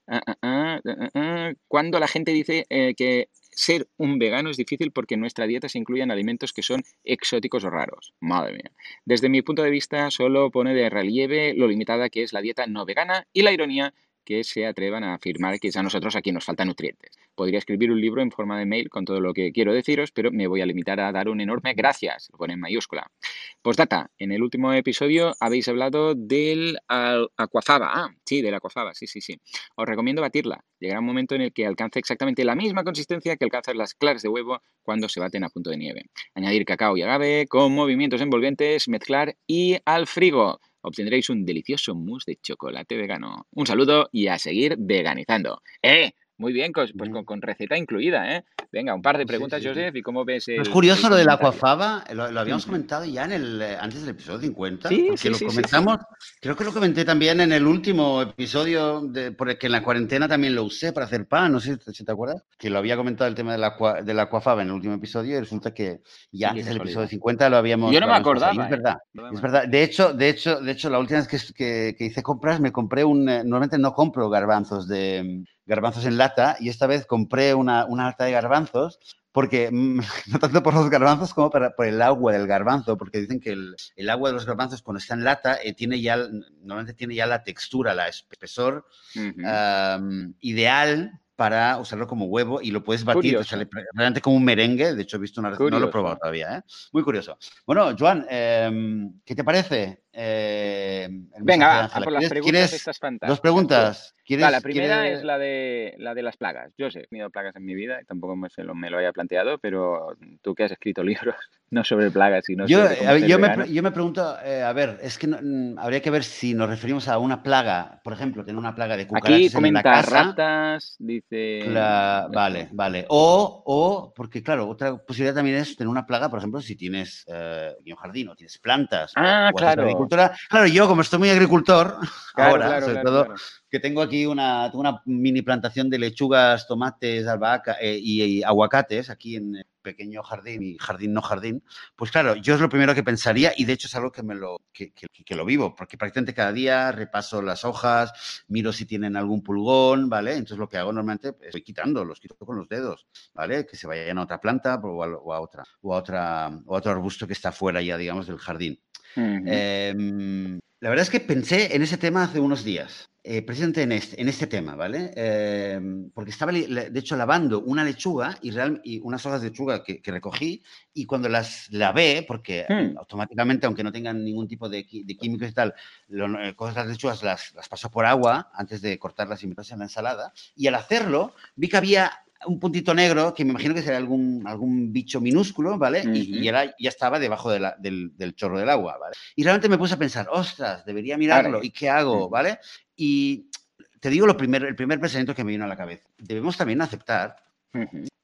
ah, ah, ah, cuando la gente dice eh, que ser un vegano es difícil porque en nuestra dieta se incluyen alimentos que son exóticos o raros. Madre mía. Desde mi punto de vista, solo pone de relieve lo limitada que es la dieta no vegana y la ironía que se atrevan a afirmar que es a nosotros aquí nos faltan nutrientes. Podría escribir un libro en forma de mail con todo lo que quiero deciros, pero me voy a limitar a dar un enorme gracias, lo pone en mayúscula. Postdata, en el último episodio habéis hablado del aquafaba. Ah, sí, del aquafaba, sí, sí, sí. Os recomiendo batirla. Llegará un momento en el que alcance exactamente la misma consistencia que alcanzan las claras de huevo cuando se baten a punto de nieve. Añadir cacao y agave con movimientos envolventes, mezclar y al frigo obtendréis un delicioso mousse de chocolate vegano. Un saludo y a seguir veganizando. ¡Eh! Muy bien, pues, con, receta incluida, ¿eh? Venga, un par de preguntas, Joseph, ¿y cómo ves
Es curioso lo del aquafaba, lo, habíamos comentado ya en el, eh, antes del episodio 50, sí, porque lo comentamos, creo que lo comenté también en el último episodio, de, porque en la cuarentena también lo usé para hacer pan, no sé si te acuerdas, que lo había comentado el tema del, aqua, del aquafaba en el último episodio y resulta que ya antes del episodio 50 lo habíamos...
Yo no me acordaba.
es verdad, ¿eh? es verdad. De hecho, de hecho, de hecho, la última vez que, que hice compras me compré un... Eh, normalmente no compro garbanzos de garbanzos en lata y esta vez compré una, una lata de garbanzos porque no tanto por los garbanzos como por el agua del garbanzo, porque dicen que el, el agua de los garbanzos cuando está en lata eh, tiene ya, normalmente tiene ya la textura, la espesor ideal para usarlo como huevo y lo puedes batir, realmente como un merengue. De hecho, he visto una receta, no lo he probado todavía. ¿eh? Muy curioso. Bueno, Joan, em, ¿qué te parece? Eh,
Venga, va, por las
¿Quieres-
preguntas estas fantásticas.
dos preguntas? ¿Quieres,
Va, la primera
quieres-
es la de, la de las plagas. Yo sé, he tenido plagas en mi vida y tampoco me, se lo, me lo había planteado, pero tú que has escrito libros, no sobre plagas, sino
Yo,
sobre cómo
a yo, me, yo me pregunto, eh, a ver, es que no- mm, habría que ver si nos referimos a una plaga, por ejemplo, tener una plaga de
Aquí
cucarachas en la
comenta
casa.
ratas, dice...
Vale, vale. O, o, porque claro, otra posibilidad también es tener una plaga, por ejemplo, si tienes eh, un jardín o tienes plantas
Ah,
o
claro.
Agricultura. Claro, yo como estoy muy agricultor,
Claro,
ahora,
claro,
sobre
claro,
todo, que tengo aquí una, una mini plantación de lechugas, tomates, albahaca eh, y, y aguacates aquí en pequeño jardín y jardín no jardín, pues claro, yo es lo primero que pensaría y de hecho es algo que me lo que, que- que lo vivo, porque prácticamente cada día repaso las hojas, miro si tienen algún pulgón, ¿vale? Entonces lo que hago normalmente es voy quitando, los quito con los dedos, ¿vale? Que se vayan a otra planta o a, o a otra o a otra o a otro arbusto que está fuera ya, digamos, del jardín. La verdad es que pensé en ese tema hace unos días, eh, precisamente en este, en este tema, ¿vale? Em, porque estaba, de hecho, lavando una lechuga y, real- y unas hojas de lechuga que, que recogí y cuando las lavé, porque
Hmm.
automáticamente, aunque no tengan ningún tipo de, de químicos y tal, lo, eh, coges las lechugas, las, las paso por agua antes de cortarlas y meterlas en la ensalada y al hacerlo vi que había un puntito negro que me imagino que será algún, algún bicho minúsculo, ¿vale? Y- y,
Ujú.
era- ya estaba debajo de la- del, del chorro del agua, ¿vale? Y realmente me puse a pensar, ostras, debería mirarlo. ¿y qué hago? ¿Vale? Y te digo lo primero, el primer pensamiento que me vino a la cabeza. Debemos también aceptar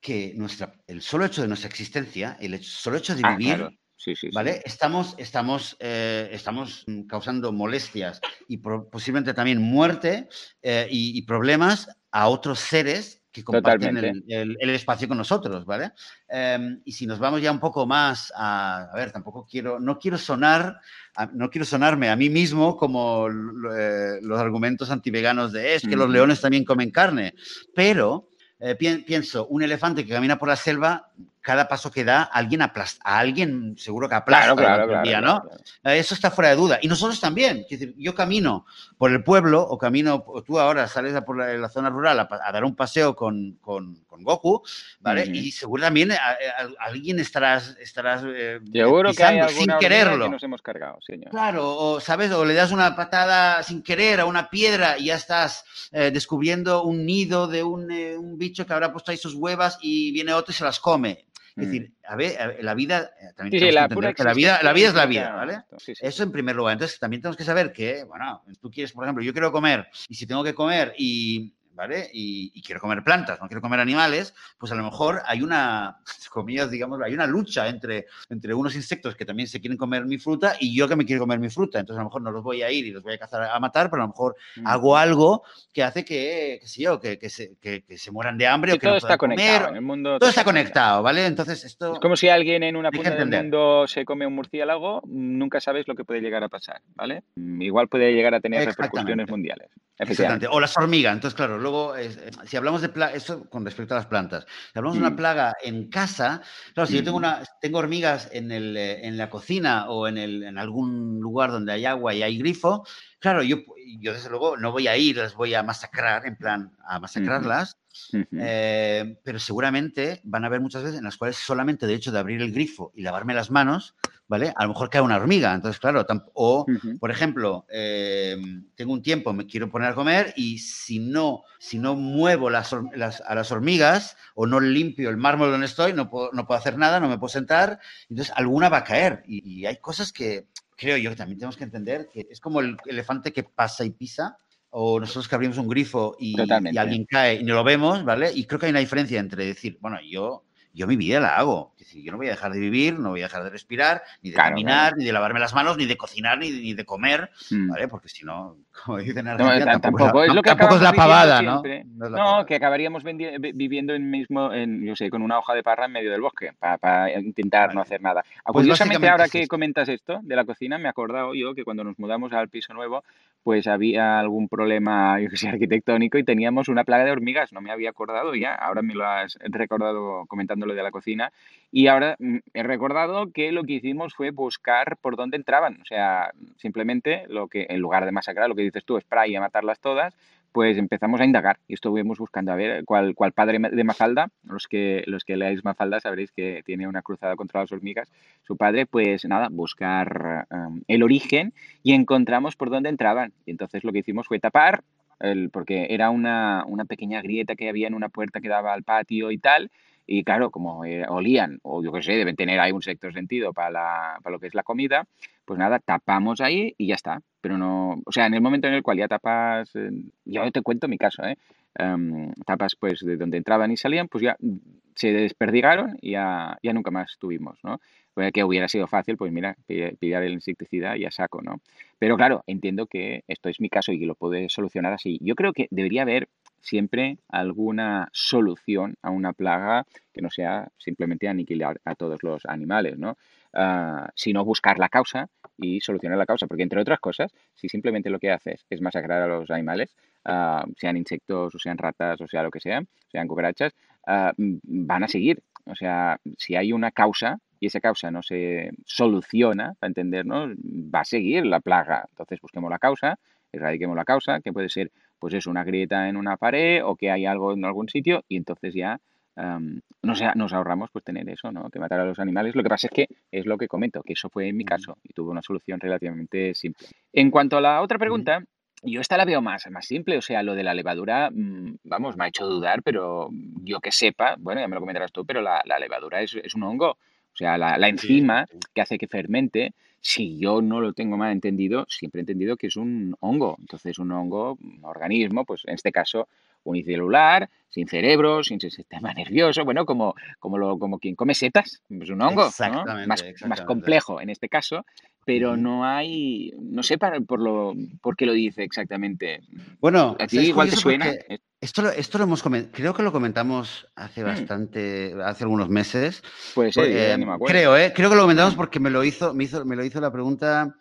que nuestra, el solo hecho de nuestra existencia, el hecho- solo hecho de
Ah,
vivir,
claro. Sí, sí, sí.
¿vale? Estamos, estamos, eh, estamos causando molestias y posiblemente también muerte eh, y, y problemas a otros seres que comparten el,
Totalmente.
el- el espacio con nosotros, ¿vale? Em, y si nos vamos ya un poco más a, a ver, tampoco quiero, no quiero sonar, a- no quiero sonarme a mí mismo como eh, los argumentos antiveganos de es que los leones también comen carne, pero eh, pien- pienso, un elefante que camina por la selva, cada paso que da, alguien aplasta, a alguien seguro que aplasta
Claro, claro,
día,
claro,
¿no? Eh, Eso está fuera de duda. Y nosotros también. Yo camino por el pueblo o camino, o tú ahora sales a por la, la zona rural a, a dar un paseo con, con- con Goku, ¿vale?
Ujú.
Y seguro también a- a- alguien estarás, estarás eh,
Seguro que hay
pisando sin quererlo.
que nos hemos cargado, señor.
Claro, o sabes, o le das una patada sin querer a una piedra y ya estás eh, descubriendo un nido de un, eh, un bicho que habrá puesto ahí sus huevas y viene otro y se las come. Es
Mm.
decir, a ver, a ver, la vida, eh, también
Sí, la
que
pura
que la vida, la vida es la vida, ¿vale?
Sí,
Eso en primer lugar. Entonces, también tenemos que saber que, bueno, tú quieres, por ejemplo, yo quiero comer y si tengo que comer y, ¿vale? Y, y quiero comer plantas, no quiero comer animales, pues a lo mejor hay una, comillas, digamos, hay una lucha entre, entre unos insectos que también se quieren comer mi fruta y yo que me quiero comer mi fruta. Entonces, a lo mejor no los voy a ir y los voy a cazar a matar, pero a lo mejor
Mm.
hago algo que hace que, qué sé yo, que, que se, que- que se mueran de hambre
Sí,
o que
todo
no
está conectado.
comer.
En el mundo
Todo está conectado, ¿vale? Entonces, esto...
Es como si alguien en una
que
punta del mundo se come un murciélago, nunca sabes lo que puede llegar a pasar, ¿vale? Igual puede llegar a tener repercusiones mundiales. Efectivamente.
O las hormigas. Entonces, claro, luego, eh, eh, si hablamos de plagas, esto con respecto a las plantas, si hablamos de
Mm.
una plaga en casa, claro, si yo tengo,
Mm.
una, tengo hormigas en, el, eh, en la cocina o en, el, en algún lugar donde hay agua y hay grifo, claro, yo, yo desde luego no voy a ir, las voy a masacrar, en plan, a masacrarlas, eh, pero seguramente van a haber muchas veces en las cuales solamente de hecho de abrir el grifo y lavarme las manos, ¿vale? A lo mejor cae una hormiga. Entonces, claro, o, por ejemplo, eh, tengo un tiempo, me quiero poner a comer y si no, si no muevo las, a las hormigas o no limpio el mármol donde estoy, no puedo, no puedo hacer nada, no me puedo sentar, entonces alguna va a caer. Y, y hay cosas que creo yo que también tenemos que entender que es como el elefante que pasa y pisa. O nosotros que abrimos un grifo y, y alguien cae y no lo vemos, ¿vale? Y creo que hay una diferencia entre decir, bueno, yo, yo mi vida la hago. Es decir, yo no voy a dejar de vivir, no voy a dejar de respirar, ni de
Claro,
caminar,
claro.
ni de lavarme las manos, ni de cocinar, ni, ni de comer,
Mm.
¿vale? Porque si no, como dicen en Argentina, tampoco,
tampoco
es
lo que
tampoco es la pavada, ¿no? No la pavada.
que acabaríamos viviendo en mismo, en, yo sé, con una hoja de parra en medio del bosque, para intentar no hacer nada.
Pues
Curiosamente, ahora
es
que comentas esto de la cocina, me he acordado yo que cuando nos mudamos al piso nuevo, pues había algún problema, arquitectónico y teníamos una plaga de hormigas. No me había acordado ya, ahora me lo has recordado comentándolo de la cocina. Y ahora mm, he recordado que lo que hicimos fue buscar por dónde entraban. O sea, simplemente lo que, en lugar de masacrar, lo que dices tú, spray a matarlas todas, pues empezamos a indagar y estuvimos buscando a ver cuál, cuál padre de Mafalda, los que, los que leáis Mafalda sabréis que tiene una cruzada contra las hormigas, su padre, pues nada, buscar um, el origen y encontramos por dónde entraban. Y entonces lo que hicimos fue tapar, el, porque era una, una pequeña grieta que había en una puerta que daba al patio y tal, y claro, como eh, olían, o yo qué sé, deben tener ahí un sexto sentido para, la, para lo que es la comida, pues nada, tapamos ahí y ya está. Pero no, o sea, en el momento en el cual ya tapas, eh, yo te cuento mi caso, ¿eh? Em, tapas pues de donde entraban y salían, pues ya se desperdigaron y ya, ya nunca más tuvimos, ¿no? que hubiera sido fácil, pues mira, pillar el insecticida y ya saco, ¿no? Pero claro, entiendo que esto es mi caso y que lo puede solucionar así. Yo creo que debería haber siempre alguna solución a una plaga que no sea simplemente aniquilar a todos los animales, ¿no? Ah, sino buscar la causa y solucionar la causa. Porque, entre otras cosas, si simplemente lo que haces es masacrar a los animales, ah, sean insectos o sean ratas o sea lo que sea, sean cucarachas, ah, van a seguir. O sea, si hay una causa y esa causa no se soluciona, para entendernos, va a seguir la plaga. Entonces busquemos la causa, erradiquemos la causa, que puede ser pues es una grieta en una pared o que hay algo en algún sitio y entonces ya nos, nos, ahorramos pues tener eso, ¿no? Que matar a los animales. Lo que pasa es que es lo que comento, que eso fue en mi caso y tuve una solución relativamente simple. En cuanto a la otra pregunta, yo esta la veo más, más simple, o sea, lo de la levadura, mm, vamos, me ha hecho dudar, pero yo que sepa, bueno, ya me lo comentarás tú, pero la, levadura es, es, un hongo, o sea, la, la enzima que hace que fermente, si yo no lo tengo mal entendido, siempre he entendido que es un hongo. Entonces, un hongo, un organismo, pues en este caso unicelular, sin cerebro, sin sistema nervioso, bueno, como, como, lo, como quien come setas, es un hongo, más, más, complejo en este caso, pero no hay, no sé por, lo, por qué lo dice exactamente.
Bueno, a ti igual te suena. Esto lo, esto lo hemos creo que lo comentamos hace mm. bastante, hace algunos meses.
Pues eh, me acuerdo.
Creo, ¿eh? Creo que lo comentamos porque me lo hizo, me hizo, me lo hizo la pregunta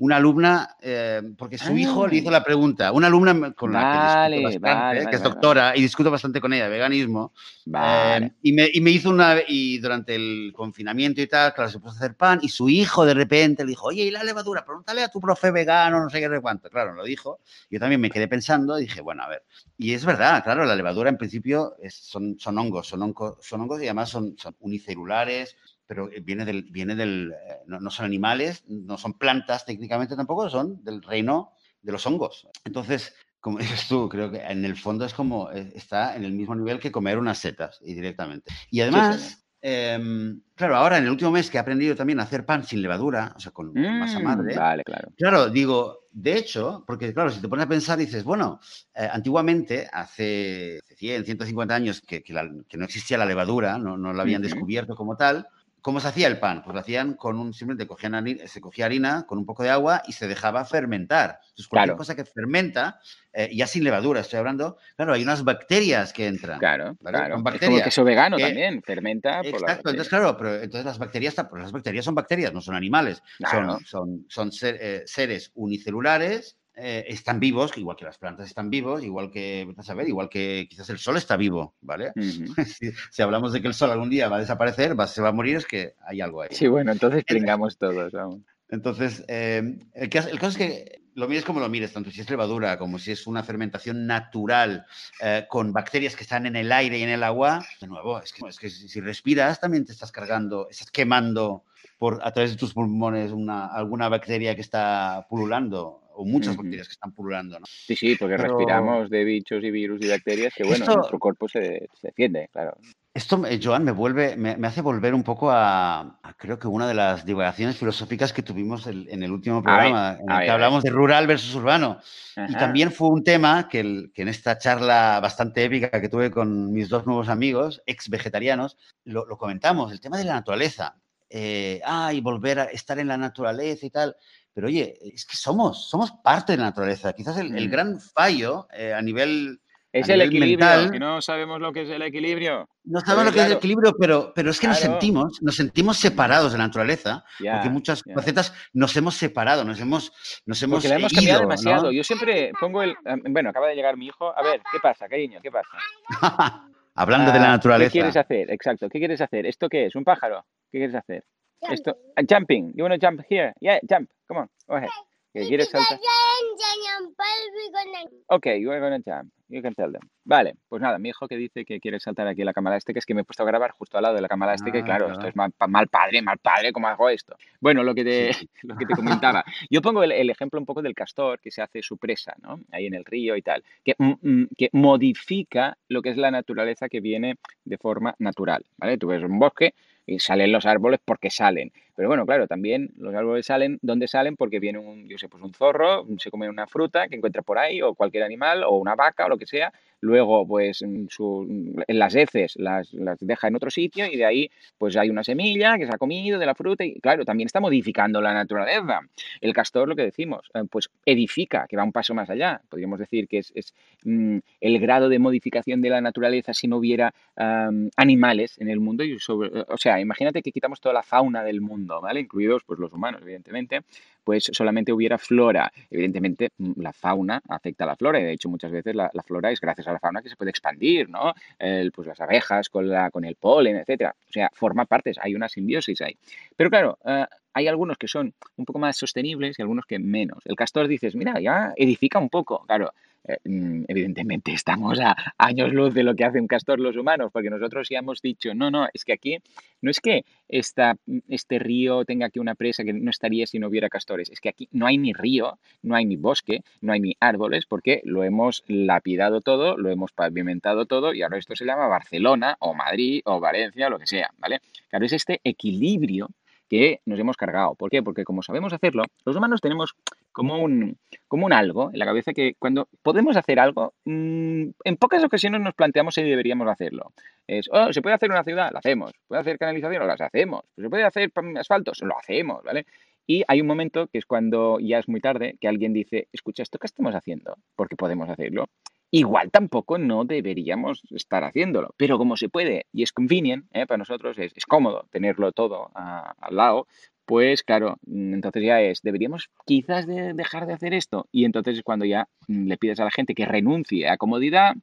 una alumna, eh, porque su hijo le hizo ah. la pregunta, una alumna con la que discuto bastante, que es doctora, y discuto bastante con ella veganismo, eh, y, me, y, me, hizo una, y durante el confinamiento y tal, claro, se puso a hacer pan, y su hijo de repente le dijo, oye, ¿y la levadura? Pregúntale a tu profe vegano, no sé qué, de cuánto. Claro, lo dijo. Yo también me quedé pensando y dije, bueno, a ver. Y es verdad, claro, la levadura en principio son, son hongos, son hongos, son hongos y además son, son unicelulares, pero eh, viene del, viene del eh, no, son animales, no son plantas técnicamente tampoco, son del reino de los hongos. Entonces, como dices tú, creo que en el fondo es como, eh, está en el mismo nivel que comer unas setas y directamente. Y además, em, claro, ahora en el último mes que he aprendido también a hacer pan sin levadura, o sea, con masa mm, madre.
Vale, claro.
Claro, digo, de hecho, porque claro, si te pones a pensar, dices, bueno, antiguamente, hace 100, 150 años que, que, no existía la levadura, no, no la habían descubierto como tal, ¿Cómo se hacía el pan? Pues lo hacían con un, simplemente cogían harina, se cogía harina con un poco de agua y se dejaba fermentar. Entonces, cualquier cosa que fermenta, eh, ya sin levadura estoy hablando, claro, hay unas bacterias que entran.
Claro, claro. Bacterias es como queso vegano también, fermenta.
Exacto, entonces claro, pero entonces las bacterias, pues las bacterias son bacterias, no son animales, son, son, son eh, seres unicelulares eh, están vivos, igual que las plantas están vivos, igual que, a saber, igual que quizás el sol está vivo, ¿vale? si, hablamos de que el sol algún día va a desaparecer, va, se va a morir, es que hay algo ahí.
Sí, bueno, entonces pringamos todos. Vamos.
Entonces, eh, el, caso, es que lo mires como lo mires, tanto si es levadura como si es una fermentación natural eh, con bacterias que están en el aire y en el agua, de nuevo, es que, es que si respiras también te estás cargando, estás quemando por, a través de tus pulmones una, alguna bacteria que está pululando o muchas bacterias que están pululando. ¿no?
Sí, sí, porque respiramos de bichos y virus y bacterias que, bueno, nuestro cuerpo se, se, defiende, claro.
Esto, Joan, me, vuelve, me, hace volver un poco a, creo que una de las divagaciones filosóficas que tuvimos en el último programa, en el que hablamos de rural versus urbano. Y también fue un tema que, que, en esta charla bastante épica que tuve con mis dos nuevos amigos, ex vegetarianos, lo, lo comentamos, el tema de la naturaleza. Eh, ah, y volver a estar en la naturaleza y tal. Pero oye, es que somos, somos parte de la naturaleza. Quizás el, mm. gran fallo eh, a nivel.
Es el equilibrio, que no sabemos lo que es el equilibrio.
No sabemos lo que es el equilibrio, pero, pero es que nos sentimos, nos sentimos separados de la naturaleza, porque muchas facetas nos hemos separado, nos hemos, nos hemos.
Porque la hemos cambiado demasiado. Yo siempre pongo el. Bueno, acaba de llegar mi hijo. A ver, ¿qué pasa, cariño? ¿Qué pasa?
Hablando de la naturaleza.
¿Qué quieres hacer? Exacto. ¿Qué quieres hacer? ¿Esto qué es? ¿Un pájaro? ¿Qué quieres hacer? Esto, uh, jumping. You want to jump here? Yeah, jump. Come on. Go ahead. que quieres saltar. Ok, we're gonna jump. You can tell them. Vale, pues nada, mi hijo que dice que quiere saltar aquí a la cámara este, que es que me he puesto a grabar justo al lado de la cámara este, que
Ah,
claro, esto es mal, mal padre, mal padre, ¿cómo hago esto? Bueno, lo que te,
Sí.
lo que te comentaba. Yo pongo el, el ejemplo un poco del castor que se hace su presa, ¿no? Ahí en el río y tal, que, mm, mm, que modifica lo que es la naturaleza que viene de forma natural, ¿vale? Tú ves un bosque y salen los árboles porque salen. Pero bueno, claro, también los árboles salen, ¿dónde salen? Porque viene un, yo sé, pues un zorro, se come una fruta que encuentra por ahí, o cualquier animal, o una vaca, o lo que sea. Luego, pues, en su- las heces las, las deja en otro sitio y de ahí, pues, hay una semilla que se ha comido de la fruta y, claro, también está modificando la naturaleza. El castor, lo que decimos, eh, pues, edifica, que va un paso más allá. Podríamos decir que es, es, mm, el grado de modificación de la naturaleza si no hubiera am, animales en el mundo. Y sobre- o sea, imagínate que quitamos toda la fauna del mundo, ¿vale? Incluidos pues, los humanos, evidentemente, pues solamente hubiera flora. Evidentemente, mm, la fauna afecta a la flora y de hecho muchas veces la, la flora es gracias a la fauna que se puede expandir, ¿no? El- pues las abejas con, la, con el polen, etcétera. O sea, forma partes, hay una simbiosis ahí. Pero claro, eh, hay algunos que son un poco más sostenibles y algunos que menos. El castor dices, mira, ya edifica un poco. Claro, evidentemente estamos a años luz de lo que hace un castor los humanos, porque nosotros ya hemos dicho, no, no, es que aquí no es que esta, este río tenga aquí una presa que no estaría si no hubiera castores, es que aquí no hay ni río, no hay ni bosque, no hay ni árboles, porque lo hemos lapidado todo, lo hemos pavimentado todo y ahora esto se llama Barcelona o Madrid o Valencia o lo que sea, ¿vale? Claro, es este equilibrio que nos hemos cargado. ¿Por qué? Porque como sabemos hacerlo, los humanos tenemos como un, como un algo en la cabeza que cuando podemos hacer algo, mm, en pocas ocasiones nos planteamos si deberíamos hacerlo. Es, oh, ¿se puede hacer una ciudad? La hacemos. ¿Se puede hacer canalización? Las hacemos. ¿Se puede hacer asfaltos? Lo hacemos, ¿vale? Y hay un momento que es cuando ya es muy tarde, que alguien dice, escucha, ¿esto qué estamos haciendo? Porque podemos hacerlo. Igual tampoco no deberíamos estar haciéndolo, pero como se puede y es convenient, ¿eh? para nosotros es, cómodo tenerlo todo ah, al lado, pues claro, mm, entonces ya es, deberíamos quizás de dejar de hacer esto. Y entonces es cuando ya mm, le pides a la gente que renuncie a comodidad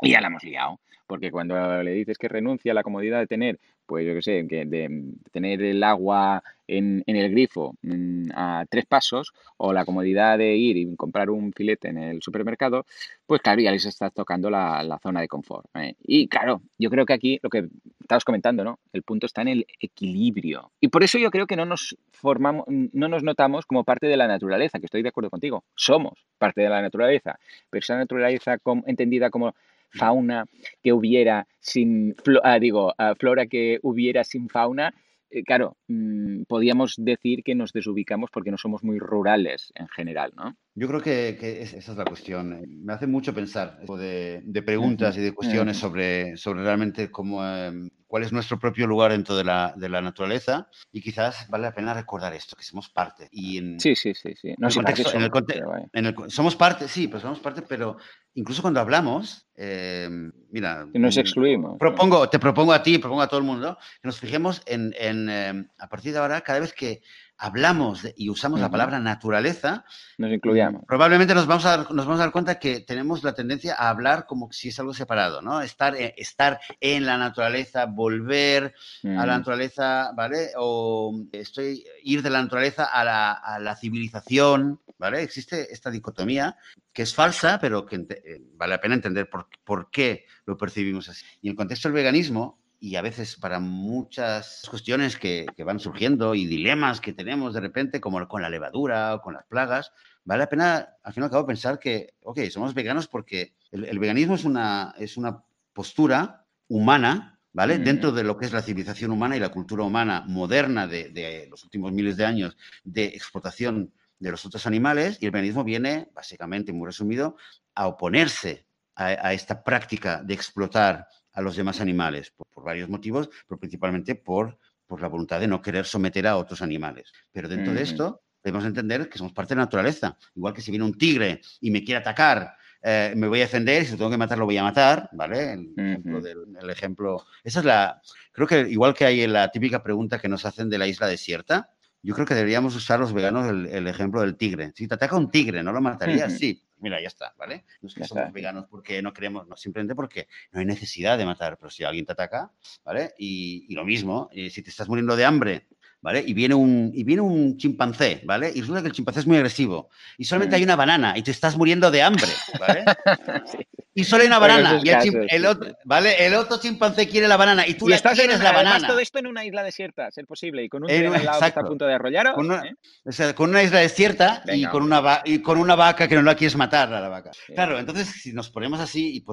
y ya la hemos liado. Porque cuando le dices que renuncie a la comodidad de tener, pues yo qué sé, que de, tener el agua en, en el grifo mm, a tres pasos, o la comodidad de ir y comprar un filete en el supermercado, pues claro, ya les estás tocando la, la zona de confort. ¿eh? Y claro, yo creo que aquí lo que estabas comentando, ¿no? El punto está en el equilibrio. Y por eso yo creo que no nos formamos, no nos notamos como parte de la naturaleza, que estoy de acuerdo contigo. Somos parte de la naturaleza, pero esa naturaleza entendida como fauna que hubiera sin, ah, digo, ah, flora que hubiera sin fauna, eh, claro, mm, podríamos decir que nos desubicamos porque no somos muy rurales en general, ¿no?
Yo creo que, que es- esa es la cuestión. Eh, Me hace mucho pensar de, de preguntas y de cuestiones sobre, sobre realmente cómo, eh, cuál es nuestro propio lugar dentro de la, de la naturaleza y quizás vale la pena recordar esto, que somos parte. Y en,
Sí, sí, sí, sí. No
en contexto, en el
somos,
conte-
pero
en el somos parte, sí, pues somos parte, pero incluso cuando hablamos, eh, mira,
Que nos
mm,
excluimos. ¿no?
propongo, te propongo a ti, propongo a todo el mundo, que nos fijemos en, en, eh, a partir de ahora, cada vez que hablamos de- y usamos la
Ujú.
palabra naturaleza,
Nos
Mm,
incluyamos.
Probablemente nos vamos, a dar, nos vamos a dar cuenta que tenemos la tendencia a hablar como si es algo separado, ¿no? Estar, eh, estar en la naturaleza, volver a la
Mm,
naturaleza, ¿vale? O estoy, ir de la naturaleza a la, a la civilización, ¿vale? Existe esta dicotomía que es falsa, pero que eh, vale la pena entender por, por qué lo percibimos así. Y en el contexto del veganismo, y a veces para muchas cuestiones que, que van surgiendo y dilemas que tenemos de repente, como con la levadura o con las plagas, vale la pena, al fin y al cabo, pensar que, ok, somos veganos porque el, el veganismo es una, es una postura humana, ¿vale?
Mm.
Dentro de lo que es la civilización humana y la cultura humana moderna de, de los últimos miles de años de explotación de los otros animales, y el veganismo viene, básicamente, muy resumido, a oponerse a, a esta práctica de explotar a los demás animales, por, por varios motivos, pero principalmente por, por la voluntad de no querer someter a otros animales. Pero dentro de esto, debemos entender que somos parte de la naturaleza. Igual que si viene un tigre y me quiere atacar, eh, me voy a defender, si lo tengo que matar, lo voy a matar, ¿vale? El ejemplo, del, el ejemplo. Esa es la. Creo que igual que hay la típica pregunta que nos hacen de la isla desierta, yo creo que deberíamos usar los veganos el, el ejemplo del tigre. Si te ataca un tigre, ¿no lo matarías? Sí. Mira, ya está, ¿vale? No es que
Ya
somos
está.
veganos porque no queremos, no, simplemente porque no hay necesidad de matar, pero si alguien te ataca, ¿vale? Y, y lo mismo, eh, si te estás muriendo de hambre, ¿vale? Y viene un, y viene un chimpancé, ¿vale? Y resulta que el chimpancé es muy agresivo. Y solamente hay una banana y te estás muriendo de hambre, ¿vale? Y solo hay una banana. Y el, otro, ¿vale? el otro chimpancé quiere la banana y tú
y
la quieres la banana.
todo esto en una isla desierta, es posible. Y con un tren al está a punto de arrollar.
Con una, ¿eh? o sea, con una isla desierta y, con una y con una vaca que no la quieres matar a la vaca. Claro, entonces si nos ponemos así,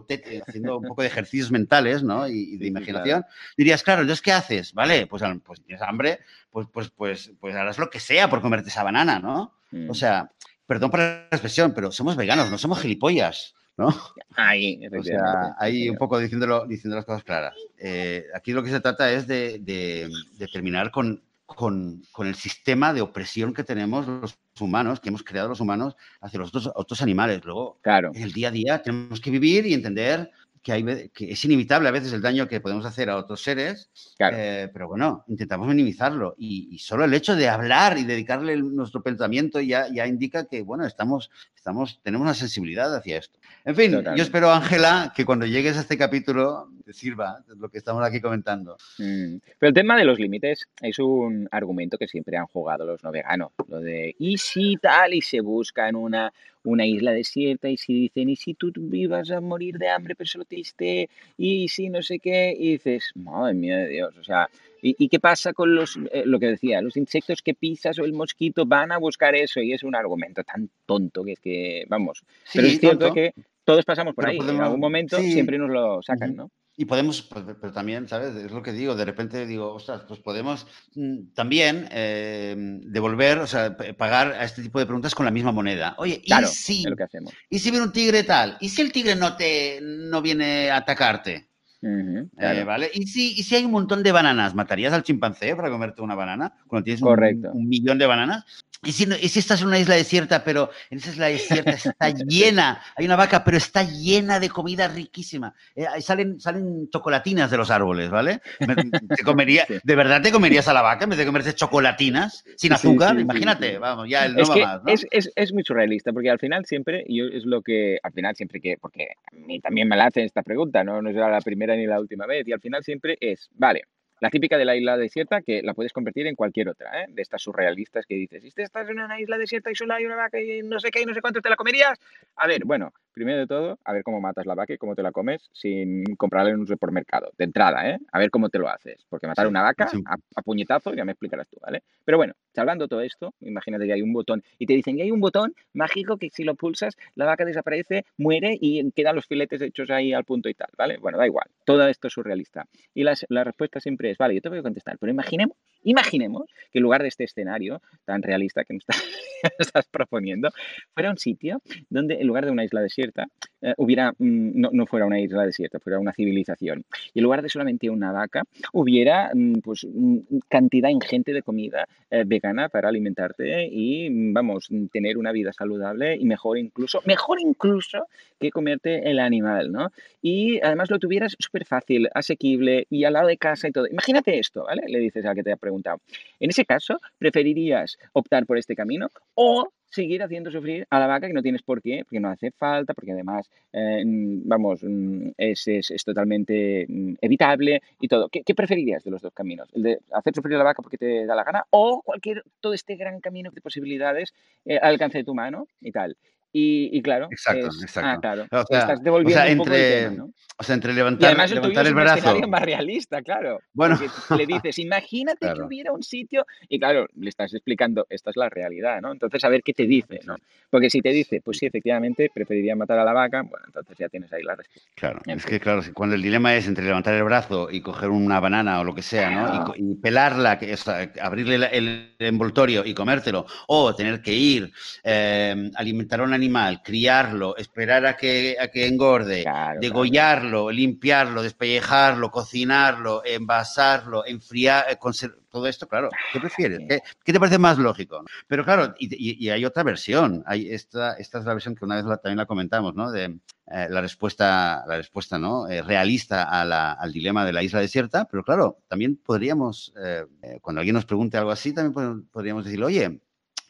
haciendo un poco de ejercicios mentales, ¿no? Y, de imaginación, dirías, claro, entonces, ¿qué haces? Vale, pues, pues tienes hambre, pues, pues, pues, pues harás lo que sea por comerte esa banana, ¿no? O mm. sea, perdón por la expresión, pero somos veganos, no somos gilipollas. ¿no?
Ahí,
o sea, ahí un poco diciéndolo, diciendo las cosas claras. Eh, aquí lo que se trata es de, terminar con, con, el sistema de opresión que tenemos los humanos, que hemos creado los humanos hacia los otros, otros animales. Luego,
claro.
en el día a día tenemos que vivir y entender que, hay, que es inevitable a veces el daño que podemos hacer a otros seres, eh, pero bueno, intentamos minimizarlo. Y, solo el hecho de hablar y dedicarle nuestro pensamiento ya, ya indica que, bueno, estamos, estamos, tenemos una sensibilidad hacia esto. En fin, yo espero, Ángela, que cuando llegues a este capítulo te sirva lo que estamos aquí comentando.
Mm. Pero el tema de los límites es un argumento que siempre han jugado los no veganos. Lo de, ¿y si tal? Y se busca en una una isla desierta y si dicen, ¿y si tú vivas a morir de hambre pero solo triste? ¿Y si no sé qué? Y dices, madre mía de Dios, o sea, ¿y, qué pasa con los, eh, lo que decía, los insectos que pisas o el mosquito van a buscar eso? Y es un argumento tan tonto que es que, vamos, pero es cierto que todos pasamos por ahí, en algún momento siempre nos lo sacan, ¿no?
Y podemos, pues, pero también, ¿sabes? Es lo que digo, de repente digo, ostras, pues podemos mm, también eh, devolver, o sea, pagar a este tipo de preguntas con la misma moneda. Oye, ¿y si,
lo que hacemos.
¿y si viene un tigre tal? ¿Y si el tigre no te no viene a atacarte? Eh, ¿Vale? ¿Y si, ¿Y si hay un montón de bananas? ¿Matarías al chimpancé para comerte una banana? Cuando tienes un, millón de bananas. ¿Y si, ¿Y si estás en una isla desierta, pero en esa isla desierta está llena, hay una vaca, pero está llena de comida riquísima? Eh, salen, salen chocolatinas de los árboles, ¿vale? Te comería, ¿De verdad te comerías a la vaca en vez de comerse chocolatinas sin azúcar? Imagínate, vamos, ya el no
es
va más, ¿no?
es, es, es, muy surrealista, porque al final siempre, yo es lo que, al final siempre que, porque a mí también me la hacen esta pregunta, ¿no? No es la primera ni la última vez, y al final siempre es, vale, la típica de la isla desierta que la puedes convertir en cualquier otra, ¿eh? de estas surrealistas que dices, si estás en una isla desierta y solo hay una vaca y no sé qué y no sé cuánto, ¿te la comerías? A ver, bueno, primero de todo, a ver cómo matas la vaca y cómo te la comes sin comprarla en un supermercado, de entrada, ¿eh? A ver cómo te lo haces, porque matar una vaca a, puñetazo ya me explicarás tú, ¿vale? Pero bueno, salvando todo esto, imagínate que hay un botón y te dicen que hay un botón mágico que si lo pulsas, la vaca desaparece, muere y quedan los filetes hechos ahí al punto y tal, ¿vale? Bueno, da igual, todo esto es surrealista. Y la, la respuesta siempre es, vale, yo te voy a contestar, pero imaginemos, imaginemos que en lugar de este escenario tan realista que me estás proponiendo, fuera un sitio donde en lugar de una isla desierta, eh, hubiera, mm, no, no, fuera una isla desierta, fuera una civilización. Y en lugar de solamente una vaca, hubiera mm, pues mm, cantidad ingente de comida eh, vegana para alimentarte y, vamos, tener una vida saludable y mejor incluso, mejor incluso que comerte el animal, ¿no? Y además lo tuvieras súper fácil, asequible y al lado de casa y todo. Imagínate esto, ¿vale? Le dices a que te ha preguntado. En ese caso, ¿preferirías optar por este camino o seguir haciendo sufrir a la vaca que no tienes por qué, porque no hace falta, porque además, eh, vamos, mm, es, es, totalmente mm, evitable y todo. ¿Qué, preferirías de los dos caminos? ¿El de hacer sufrir a la vaca porque te da la gana o cualquier, todo este gran camino de posibilidades eh, al alcance de tu mano y tal? Y, claro,
exacto,
ah,
exacto.
claro, o sea, estás devolviendo
o sea,
entre,
un ¿no? O sea, entre levantar, y además el, levantar el brazo.
Es más realista, claro. Bueno, le dices, imagínate que hubiera un sitio y claro, le estás explicando, esta es la realidad, ¿no? Entonces, a ver qué te dice, ¿no? Porque si te dice, pues sí, efectivamente, preferiría matar a la vaca, bueno, entonces ya tienes ahí la respuesta.
Claro, es que claro, cuando el dilema es entre levantar el brazo y coger una banana o lo que sea, ¿no? Y, pelarla, que es, abrirle el envoltorio y comértelo, o tener que ir, eh, alimentar a un animal, criar esperar a que, a que engorde, degollarlo, limpiarlo, despellejarlo, cocinarlo, envasarlo, enfriar, eh, todo esto, claro, ¿qué prefieres? ¿Qué, te parece más lógico? Pero claro, y, hay otra versión, hay esta, esta es la versión que una vez también la comentamos, ¿no? De eh, la respuesta, la respuesta ¿no? Eh, realista al dilema de la isla desierta, pero claro, también podríamos, cuando alguien nos pregunte algo así, también podríamos decir, oye,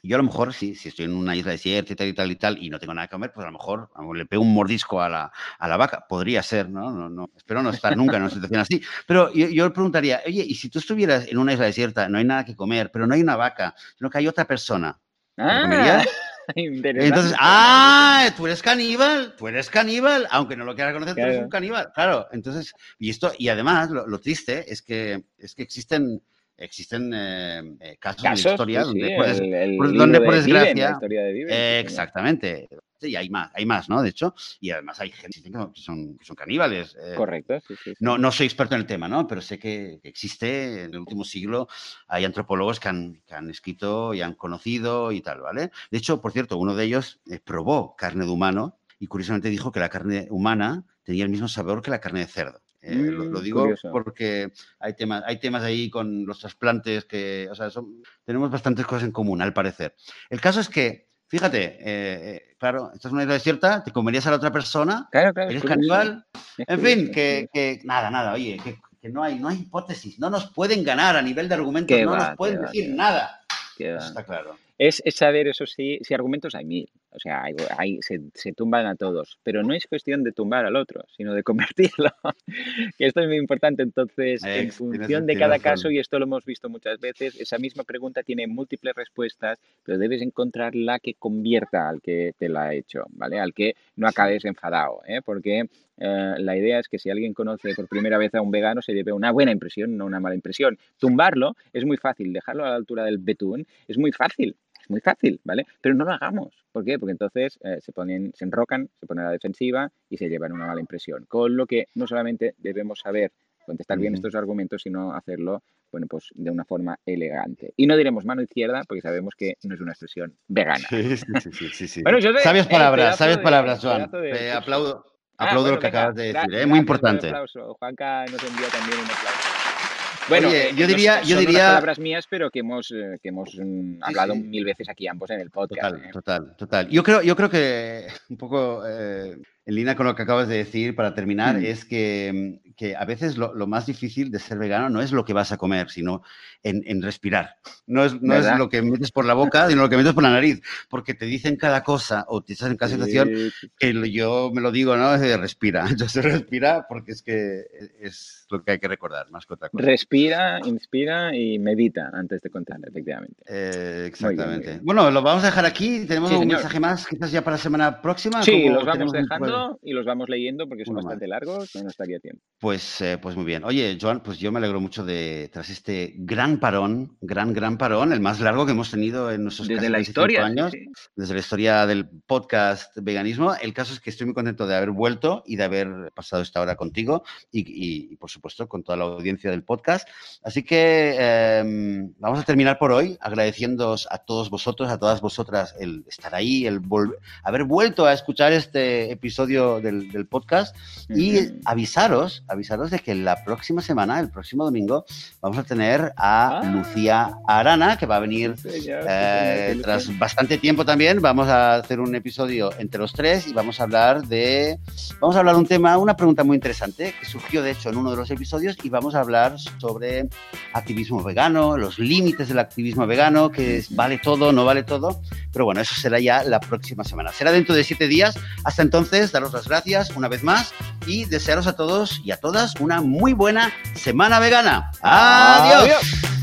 yo a lo mejor, si, si estoy en una isla desierta y tal y tal y tal, y no tengo nada que comer, pues a lo mejor le pego un mordisco a la, a la vaca. Podría ser, ¿no? No, no Espero no estar nunca en una situación así. Pero yo, yo le preguntaría, oye, ¿y si tú estuvieras en una isla desierta, no hay nada que comer, pero no hay una vaca, sino que hay otra persona?
Ah,
comerías? Entonces, ah, tú eres caníbal, tú eres caníbal, aunque no lo quieras conocer, tú eres un caníbal. Claro, entonces, y esto, y además, lo, lo triste es que, es que existen existen eh, eh, casos, en la historia donde, puedes, donde por desgracia, exactamente, y hay más, hay más, ¿no? De hecho, y además hay gente que son, que son caníbales.
Eh, Correcto,
No, no soy experto en el tema, ¿no? Pero sé que existe, en el último siglo hay antropólogos que han, que han escrito y han conocido y tal, ¿vale? De hecho, por cierto, uno de ellos probó carne de humano y curiosamente dijo que la carne humana tenía el mismo sabor que la carne de cerdo. Eh, lo,
Mm,
digo
curioso.
porque hay temas, hay temas ahí con los trasplantes que, o sea, son- tenemos bastantes cosas en común, al parecer. El caso es que, fíjate, eh, eh, claro, estás en una isla desierta, te comerías a la otra persona,
Claro, claro. es
eres caníbal,
es
en fin,
es
que, nada, nada, oye, que, que no, hay, no hay hipótesis, no nos pueden ganar a nivel de argumentos, no
va,
nos pueden
va,
decir
va.
nada. Eso está claro.
Es, es saber, eso sí, si argumentos hay mil. O sea, hay, hay- se, se tumban a todos. Pero no es cuestión de tumbar al otro, sino de convertirlo. que esto es muy importante. Entonces, en función de cada caso, y esto lo hemos visto muchas veces, esa misma pregunta tiene múltiples respuestas, pero debes encontrar la que convierta al que te la ha hecho, ¿vale? Al que no acabes enfadado, ¿eh? Porque eh, la idea es que si alguien conoce por primera vez a un vegano, se lleve una buena impresión, no una mala impresión. Tumbarlo es muy fácil, dejarlo a la altura del betún es muy fácil. Es muy fácil, ¿vale? Pero no lo hagamos. ¿Por qué? Porque entonces eh, se ponen, se enrocan, se ponen a la defensiva y se llevan una mala impresión. Con lo que no solamente debemos saber contestar bien estos argumentos, sino hacerlo, bueno, pues de una forma elegante. Y no diremos mano izquierda porque sabemos que no es una expresión vegana.
Sí, sí, sí.
Bueno, José,
sabias
eh,
palabras, sabias palabras, Joan.
de
Te aplaudo,
Ah,
aplaudo
bueno,
lo que
venga,
acabas de decir, ¿eh? muy importante.
aplauso. Juanca nos envía también un aplauso. Bueno,
Oye,
eh,
yo diría-
son
yo
unas
diría-
palabras mías, pero que hemos, eh, que hemos mm, hablado
sí.
mil veces aquí ambos en el podcast.
Total,
¿eh?
total, total. Yo creo, yo creo que un poco en línea con lo que acabas de decir para terminar
Mm.
es que, que a veces lo, lo más difícil de ser vegano no es lo que vas a comer, sino en, en respirar. No es, no es lo que metes por la boca, sino lo que metes por la nariz, porque te dicen cada cosa o te estás en cada situación que yo me lo digo, ¿no? Es de respira. Entonces respira porque es que es lo que hay que recordar, más que otra cosa.
Respira, inspira y medita antes de contar, efectivamente.
Eh, exactamente.
bien.
Bueno, lo vamos a dejar aquí. Tenemos
Sí,
un
señor.
mensaje más, quizás ya para la semana próxima.
Sí, los vamos dejando y los vamos leyendo porque son bastante largos, no estaría tiempo.
Pues, eh, pues muy bien. Oye, Joan, pues yo me alegro mucho de, tras este gran parón, gran, gran parón, el más largo que hemos tenido en nuestros
Desde
casi
la
25
historia.
años,
sí,
desde la historia del podcast Veganismo. El caso es que estoy muy contento de haber vuelto y de haber pasado esta hora contigo y, y, y, por supuesto, con toda la audiencia del podcast. Así que eh, vamos a terminar por hoy agradeciéndoos a todos vosotros, a todas vosotras el estar ahí, el haber vuelto a escuchar este episodio del, del podcast y avisaros, avisaros de que la próxima semana, el próximo domingo, vamos a tener a
Ah.
Lucía Arana, que va a venir
señor,
eh,
señor,
tras bastante tiempo también. Vamos a hacer un episodio entre los tres y vamos a hablar de, vamos a hablar un tema, una pregunta muy interesante que surgió de hecho en uno de los episodios y vamos a hablar sobre activismo vegano, los límites del activismo vegano, que es- vale todo, no vale todo. Pero bueno, eso será ya la próxima semana. Será dentro de siete días. Hasta entonces, daros las gracias una vez más y desearos a todos y a todas una muy buena semana vegana. Adiós.
Adiós.